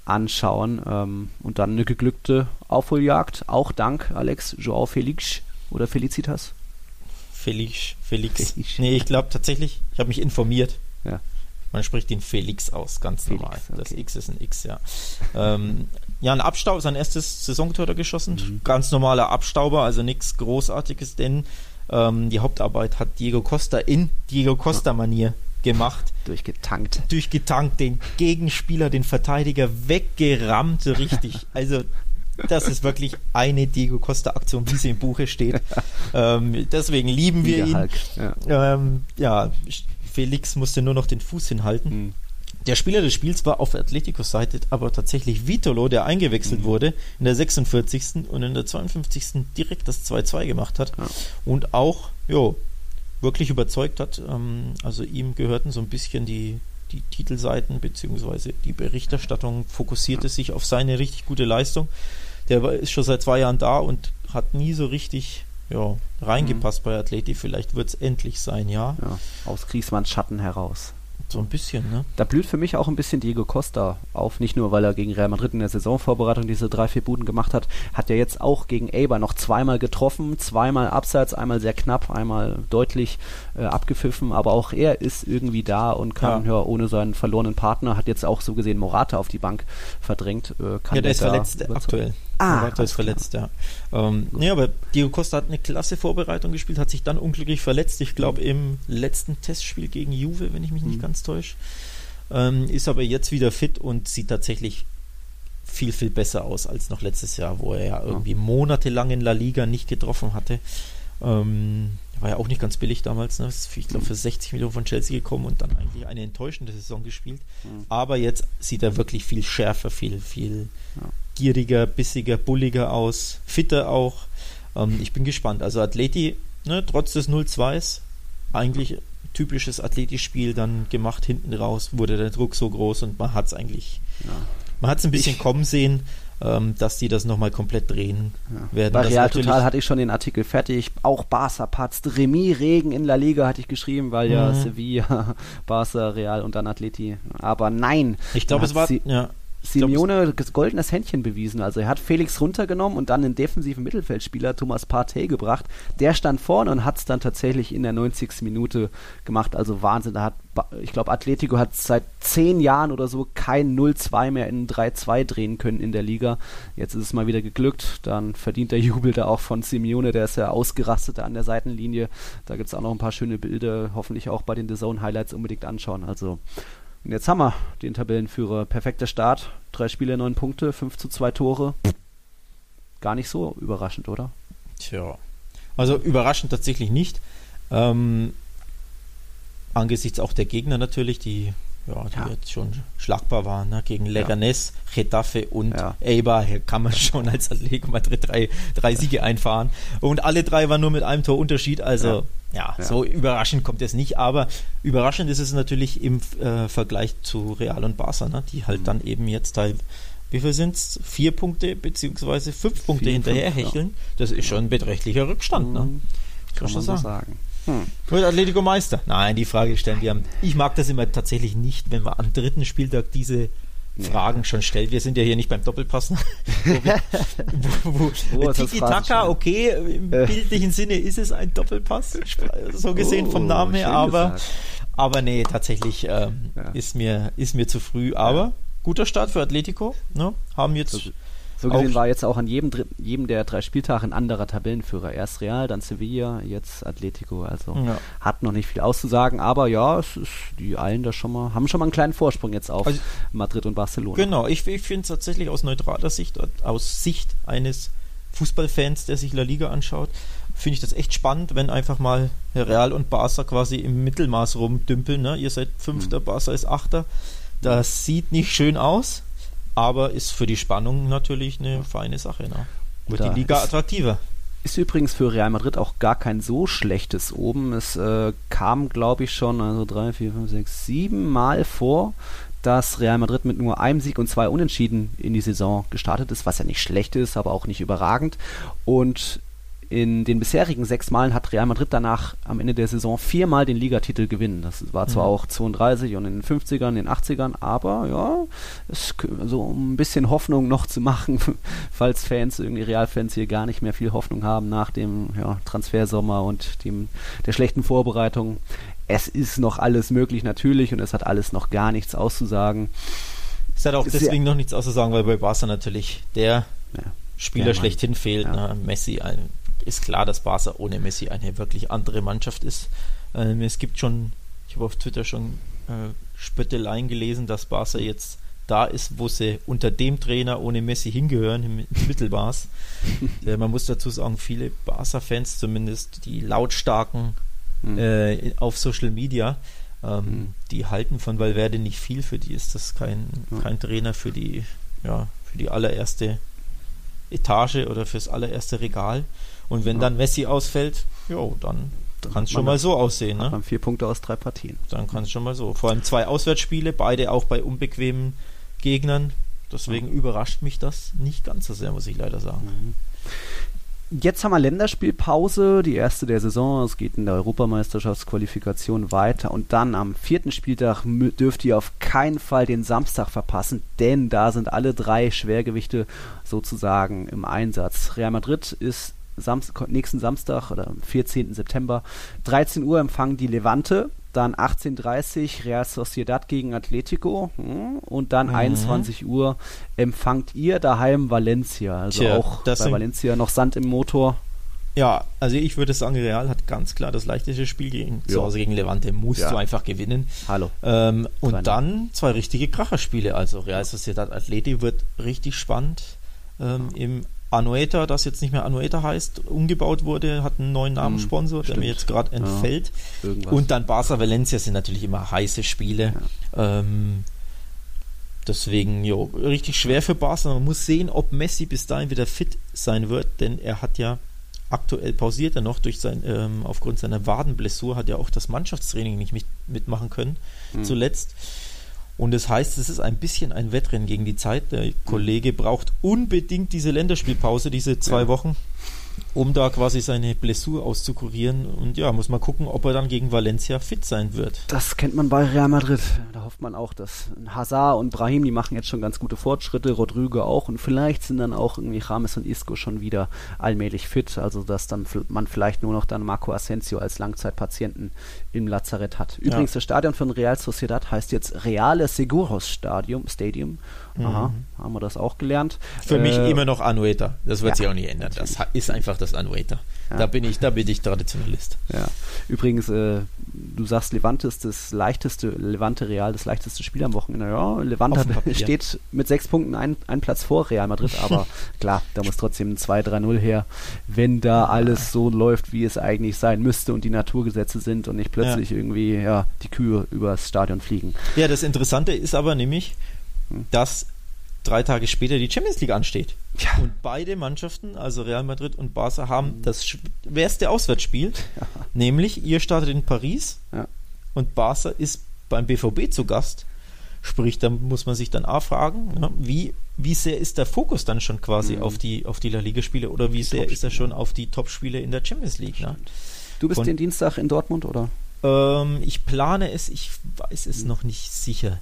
anschauen. Ähm, und dann eine geglückte Aufholjagd, auch dank Alex Joao Felix oder Felicitas. Felix, Felix. Felix. Nee, ich glaube tatsächlich, ich habe mich informiert. Ja. Man spricht den Felix aus, ganz Felix, normal. Okay. Das X ist ein X, ja. ähm, ja, ein Abstauber, sein erstes Saisontor da geschossen. Mhm. Ganz normaler Abstauber, also nichts Großartiges, denn ähm, die Hauptarbeit hat Diego Costa in Diego Costa-Manier gemacht. Durchgetankt. Durchgetankt, den Gegenspieler, den Verteidiger weggerammt, richtig. Also das ist wirklich eine Diego Costa-Aktion, wie sie im Buche steht. ähm, deswegen lieben wir ihn. Ja. Ähm, ja. Felix musste nur noch den Fuß hinhalten. Mhm. Der Spieler des Spiels war auf Atletico-Seite aber tatsächlich Vitolo, der eingewechselt mhm. wurde in der 46. und in der 52. direkt das 2-2 gemacht hat. Ja. Und auch, jo, wirklich überzeugt hat. Ähm, also ihm gehörten so ein bisschen die, die Titelseiten beziehungsweise die Berichterstattung fokussierte sich auf seine richtig gute Leistung. Der ist schon seit zwei Jahren da und hat nie so richtig ja, reingepasst mhm. bei Atleti. Vielleicht wird es endlich sein, ja. ja. Aus Griesmanns Schatten heraus. So ein bisschen, ne? Da blüht für mich auch ein bisschen Diego Costa auf, nicht nur weil er gegen Real Madrid in der Saisonvorbereitung diese drei, vier Buden gemacht hat, hat er jetzt auch gegen Eber noch zweimal getroffen, zweimal abseits, einmal sehr knapp, einmal deutlich äh, abgepfiffen, aber auch er ist irgendwie da und kann, ja. ja. ohne seinen verlorenen Partner, hat jetzt auch so gesehen Morata auf die Bank verdrängt. Äh, ja, der ist verletzt aktuell. Ah, Morata ist verletzt, ja. Ähm, nee, aber Diego Costa hat eine klasse Vorbereitung gespielt, hat sich dann unglücklich verletzt. Ich glaube im letzten Testspiel gegen Juve, wenn ich mich nicht mhm. ganz täusche. Ähm, ist aber jetzt wieder fit und sieht tatsächlich viel, viel besser aus als noch letztes Jahr, wo er ja irgendwie monatelang in La Liga nicht getroffen hatte. Ähm, war ja auch nicht ganz billig damals, ne? ich glaube für 60 Millionen von Chelsea gekommen und dann eigentlich eine enttäuschende Saison gespielt. Mhm. Aber jetzt sieht er wirklich viel schärfer, viel, viel ja gieriger, bissiger, bulliger aus, fitter auch. Ähm, ich bin gespannt. Also Atleti, ne, trotz des 0-2s, eigentlich typisches Atletisch-Spiel dann gemacht hinten raus, wurde der Druck so groß und man hat es eigentlich, ja. man hat es ein bisschen ich, kommen sehen, ähm, dass die das nochmal komplett drehen ja. werden. Bei Real Total hatte ich schon den Artikel fertig, auch Barca patzt, Remis, Regen in La Liga hatte ich geschrieben, weil mhm. ja Sevilla, Barca, Real und dann Atleti, aber nein. Ich glaube, es war, ja, Simeone glaub, goldenes Händchen bewiesen. Also er hat Felix runtergenommen und dann einen defensiven Mittelfeldspieler, Thomas Partey, gebracht. Der stand vorne und hat es dann tatsächlich in der 90. Minute gemacht. Also Wahnsinn. Da hat, ich glaube, Atletico hat seit zehn Jahren oder so kein 0-2 mehr in 3-2 drehen können in der Liga. Jetzt ist es mal wieder geglückt. Dann verdient der Jubel da auch von Simeone. Der ist ja ausgerastet an der Seitenlinie. Da gibt es auch noch ein paar schöne Bilder. Hoffentlich auch bei den The Zone Highlights unbedingt anschauen. Also und jetzt haben wir den Tabellenführer. Perfekter Start. Drei Spiele, neun Punkte, fünf zu zwei Tore. Gar nicht so überraschend, oder? Tja. Also überraschend tatsächlich nicht. Ähm, angesichts auch der Gegner natürlich, die, ja, die ja. jetzt schon schlagbar waren, ne? gegen Leganes, ja. Getafe und ja. Eibar, hier kann man schon als Atletico Madrid drei, drei Siege einfahren. Und alle drei waren nur mit einem Torunterschied, also ja, ja, so überraschend kommt es nicht, aber überraschend ist es natürlich im äh, Vergleich zu Real und Barca, ne, die halt mhm. dann eben jetzt halt, wie viel sind es? Vier Punkte beziehungsweise fünf Punkte Vier, hinterher fünf, hecheln. Ja. Das ist schon ein beträchtlicher Rückstand. Ne? Mhm. Kann man so sagen. Hm. Wird Atletico Meister? Nein, die Frage stellen wir. Ich mag das immer tatsächlich nicht, wenn wir am dritten Spieltag diese Fragen schon stellt. Wir sind ja hier nicht beim Doppelpassen. wo, wo, wo Tiki-Taka, okay, im äh. bildlichen Sinne ist es ein Doppelpass, so gesehen vom oh, Namen her, aber, aber nee, tatsächlich ähm, ja. ist, mir, ist mir zu früh. Aber ja. guter Start für Atletico. Ne? Haben jetzt so gesehen war jetzt auch an jedem, jedem der drei Spieltage ein anderer Tabellenführer. Erst Real, dann Sevilla, jetzt Atletico. Also ja. hat noch nicht viel auszusagen, aber ja, es ist, die allen da schon mal, haben schon mal einen kleinen Vorsprung jetzt auf also, Madrid und Barcelona. Genau, ich, ich finde es tatsächlich aus neutraler Sicht, aus Sicht eines Fußballfans, der sich La Liga anschaut, finde ich das echt spannend, wenn einfach mal Real und Barca quasi im Mittelmaß rumdümpeln. Ne? Ihr seid Fünfter, mhm. Barca ist Achter. Das sieht nicht schön aus aber ist für die Spannung natürlich eine feine Sache. Ne? Wird da die Liga ist, attraktiver. Ist übrigens für Real Madrid auch gar kein so schlechtes oben. Es äh, kam, glaube ich, schon also drei, vier, fünf, sechs, sieben Mal vor, dass Real Madrid mit nur einem Sieg und zwei Unentschieden in die Saison gestartet ist, was ja nicht schlecht ist, aber auch nicht überragend. Und in den bisherigen sechs Malen hat Real Madrid danach am Ende der Saison viermal den Ligatitel gewinnen. Das war zwar mhm. auch 32 und in den 50ern, in den 80ern, aber ja, es, also um ein bisschen Hoffnung noch zu machen, falls Fans, irgendwie Realfans hier gar nicht mehr viel Hoffnung haben nach dem ja, Transfersommer und dem, der schlechten Vorbereitung. Es ist noch alles möglich natürlich und es hat alles noch gar nichts auszusagen. Es hat auch deswegen noch nichts auszusagen, weil bei Barca natürlich der ja, Spieler schlechthin fehlt. Ja. Ne? Messi, ein ist klar, dass Barca ohne Messi eine wirklich andere Mannschaft ist. Ähm, es gibt schon, ich habe auf Twitter schon äh, Spötteleien gelesen, dass Barca jetzt da ist, wo sie unter dem Trainer ohne Messi hingehören, ins Mittelbars. äh, man muss dazu sagen, viele Barca-Fans, zumindest die lautstarken mhm. äh, auf Social Media, ähm, mhm. die halten von Valverde nicht viel. Für die ist das kein, kein Trainer für die, ja, für die allererste Etage oder fürs allererste Regal. Und wenn ja. dann Messi ausfällt, jo, dann kann es schon mal so aussehen. Ne? Vier Punkte aus drei Partien. Dann kann es schon mal so. Vor allem zwei Auswärtsspiele, beide auch bei unbequemen Gegnern. Deswegen ja. überrascht mich das nicht ganz so sehr, muss ich leider sagen. Mhm. Jetzt haben wir Länderspielpause, die erste der Saison. Es geht in der Europameisterschaftsqualifikation weiter. Und dann am vierten Spieltag dürft ihr auf keinen Fall den Samstag verpassen, denn da sind alle drei Schwergewichte sozusagen im Einsatz. Real Madrid ist Samstag, nächsten Samstag oder am 14. September 13 Uhr empfangen die Levante, dann 18.30 Uhr Real Sociedad gegen Atletico hm, und dann mhm. 21 Uhr empfangt ihr daheim Valencia. Also Tja, auch bei Valencia noch Sand im Motor. Ja, also ich würde sagen, Real hat ganz klar das leichteste Spiel gegen, zu Hause gegen Levante, musst ja. du einfach gewinnen. Hallo. Ähm, und dann zwei richtige Kracherspiele. Also Real Sociedad Atleti wird richtig spannend. Ähm, Im Anueta, das jetzt nicht mehr Anueta heißt, umgebaut wurde, hat einen neuen Namenssponsor, hm, der mir jetzt gerade entfällt. Ja, und dann Barca Valencia sind natürlich immer heiße Spiele. Ja. Ähm, deswegen, jo, richtig schwer für Barca. Man muss sehen, ob Messi bis dahin wieder fit sein wird, denn er hat ja aktuell pausiert er noch durch sein, ähm, aufgrund seiner Wadenblessur, hat er auch das Mannschaftstraining nicht mit, mitmachen können, mhm. zuletzt. Und das heißt, es ist ein bisschen ein Wettrennen gegen die Zeit. Der Kollege braucht unbedingt diese Länderspielpause, diese zwei ja. Wochen um da quasi seine Blessur auszukurieren. Und ja, muss man gucken, ob er dann gegen Valencia fit sein wird. Das kennt man bei Real Madrid. Da hofft man auch, dass Hazard und Brahim, die machen jetzt schon ganz gute Fortschritte, Rodrigo auch und vielleicht sind dann auch irgendwie James und Isco schon wieder allmählich fit. Also, dass dann man vielleicht nur noch dann Marco Asensio als Langzeitpatienten im Lazarett hat. Übrigens, ja. das Stadion von Real Sociedad heißt jetzt Reale Seguros Stadium. Stadium. Aha, mhm. haben wir das auch gelernt. Für äh, mich immer noch Anueta. Das wird ja, sich auch nicht ändern. Natürlich. Das ist einfach das Anueta. Ja. Da bin ich, da bin ich Traditionalist. Ja. Übrigens, äh, du sagst, Levante ist das leichteste, Levante Real das leichteste Spiel am Wochenende. Ja, Levante steht mit sechs Punkten ein, ein Platz vor Real Madrid, aber klar, da muss trotzdem ein 2-3-0 her, wenn da alles so läuft, wie es eigentlich sein müsste und die Naturgesetze sind und nicht plötzlich ja. irgendwie ja, die Kühe übers Stadion fliegen. Ja, das Interessante ist aber nämlich, dass drei Tage später die Champions League ansteht. Ja. Und beide Mannschaften, also Real Madrid und Barca, haben mhm. das schwerste Auswärtsspiel. Ja. Nämlich, ihr startet in Paris ja. und Barca ist beim BVB zu Gast. Sprich, da muss man sich dann auch fragen, ja, wie, wie sehr ist der Fokus dann schon quasi mhm. auf die, auf die La Liga-Spiele oder wie sehr ist er schon auf die Top-Spiele in der Champions League? Ne? Du bist Von, den Dienstag in Dortmund, oder? Ähm, ich plane es, ich weiß es mhm. noch nicht sicher.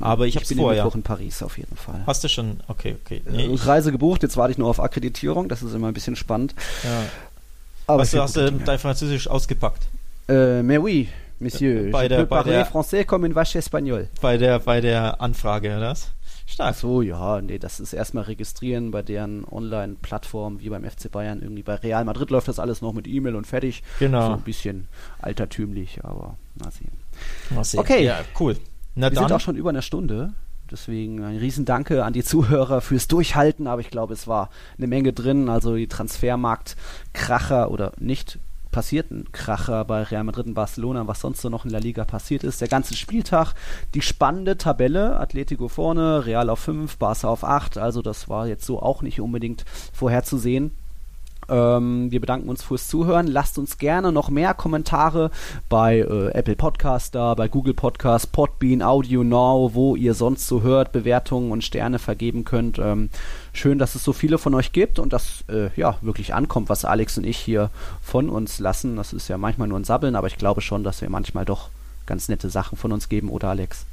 Aber ich, ich habe vorher. Mittwoch in Paris auf jeden Fall. Hast du schon? Okay, okay. Äh, nee, äh, Reise gebucht. Jetzt warte ich nur auf Akkreditierung. Das ist immer ein bisschen spannend. Ja. Aber hast du hast du dein Französisch ausgepackt? Äh, mais oui, Monsieur. Bei der, bei der, français comme une vache espagnol. Bei der, bei der Anfrage, oder? Stark. Ach so, ja, nee, das ist erstmal registrieren bei deren Online-Plattform, wie beim FC Bayern. Irgendwie bei Real Madrid läuft das alles noch mit E-Mail und fertig. Genau. So ein bisschen altertümlich, aber mal sehen. Mal sehen. Okay. Ja, cool. Na Wir dann. sind auch schon über eine Stunde. Deswegen ein Riesendanke an die Zuhörer fürs Durchhalten, aber ich glaube, es war eine Menge drin. Also die Transfermarkt-Kracher oder nicht passierten Kracher bei Real Madrid und Barcelona, was sonst so noch in der Liga passiert ist. Der ganze Spieltag, die spannende Tabelle, Atletico vorne, Real auf 5, Barca auf 8, also das war jetzt so auch nicht unbedingt vorherzusehen. Ähm, wir bedanken uns fürs Zuhören. Lasst uns gerne noch mehr Kommentare bei äh, Apple Podcast da, bei Google Podcast, Podbean, Audio Now, wo ihr sonst so hört, Bewertungen und Sterne vergeben könnt. Ähm, schön, dass es so viele von euch gibt und dass äh, ja wirklich ankommt, was Alex und ich hier von uns lassen. Das ist ja manchmal nur ein Sabbeln, aber ich glaube schon, dass wir manchmal doch ganz nette Sachen von uns geben, oder Alex?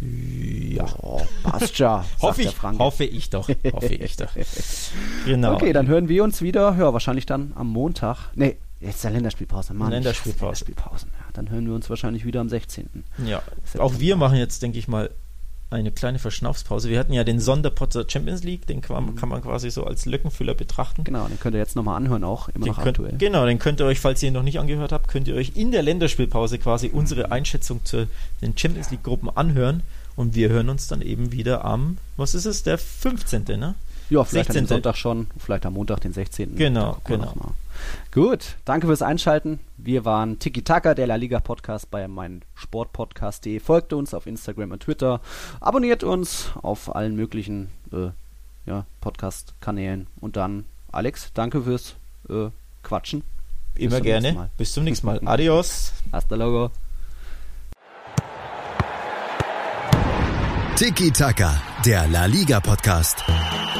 Ja, oh, passt ja. hoffe, ich, hoffe ich doch. Hoffe ich doch. Genau. Okay, dann hören wir uns wieder. Ja, wahrscheinlich dann am Montag. Nee, jetzt der Länderspielpause. Mann, Länderspielpause. Länderspielpausen. Ja, dann hören wir uns wahrscheinlich wieder am 16. Ja, auch wir machen jetzt, denke ich mal, eine kleine Verschnaufspause. Wir hatten ja den Sonderpot der Champions League, den kann, mhm. kann, man quasi so als Lückenfüller betrachten. Genau, den könnt ihr jetzt nochmal anhören, auch immer den noch könnt, aktuell. Genau, den könnt ihr euch, falls ihr ihn noch nicht angehört habt, könnt ihr euch in der Länderspielpause quasi mhm. unsere Einschätzung zu den Champions League-Gruppen anhören. Und wir hören uns dann eben wieder am, was ist es, der 15., ne? Ja, vielleicht 16. am Sonntag schon, vielleicht am Montag, den 16. Genau, genau. Gut, danke fürs Einschalten. Wir waren Tiki Taka, der La Liga Podcast bei meinem Sportpodcast.de. Folgt uns auf Instagram und Twitter. Abonniert uns auf allen möglichen äh, ja, Podcast-Kanälen. Und dann, Alex, danke fürs äh, Quatschen. Immer gerne. Bis zum nächsten Mal. Adios. Hasta luego. Tiki Taka, der La Liga Podcast.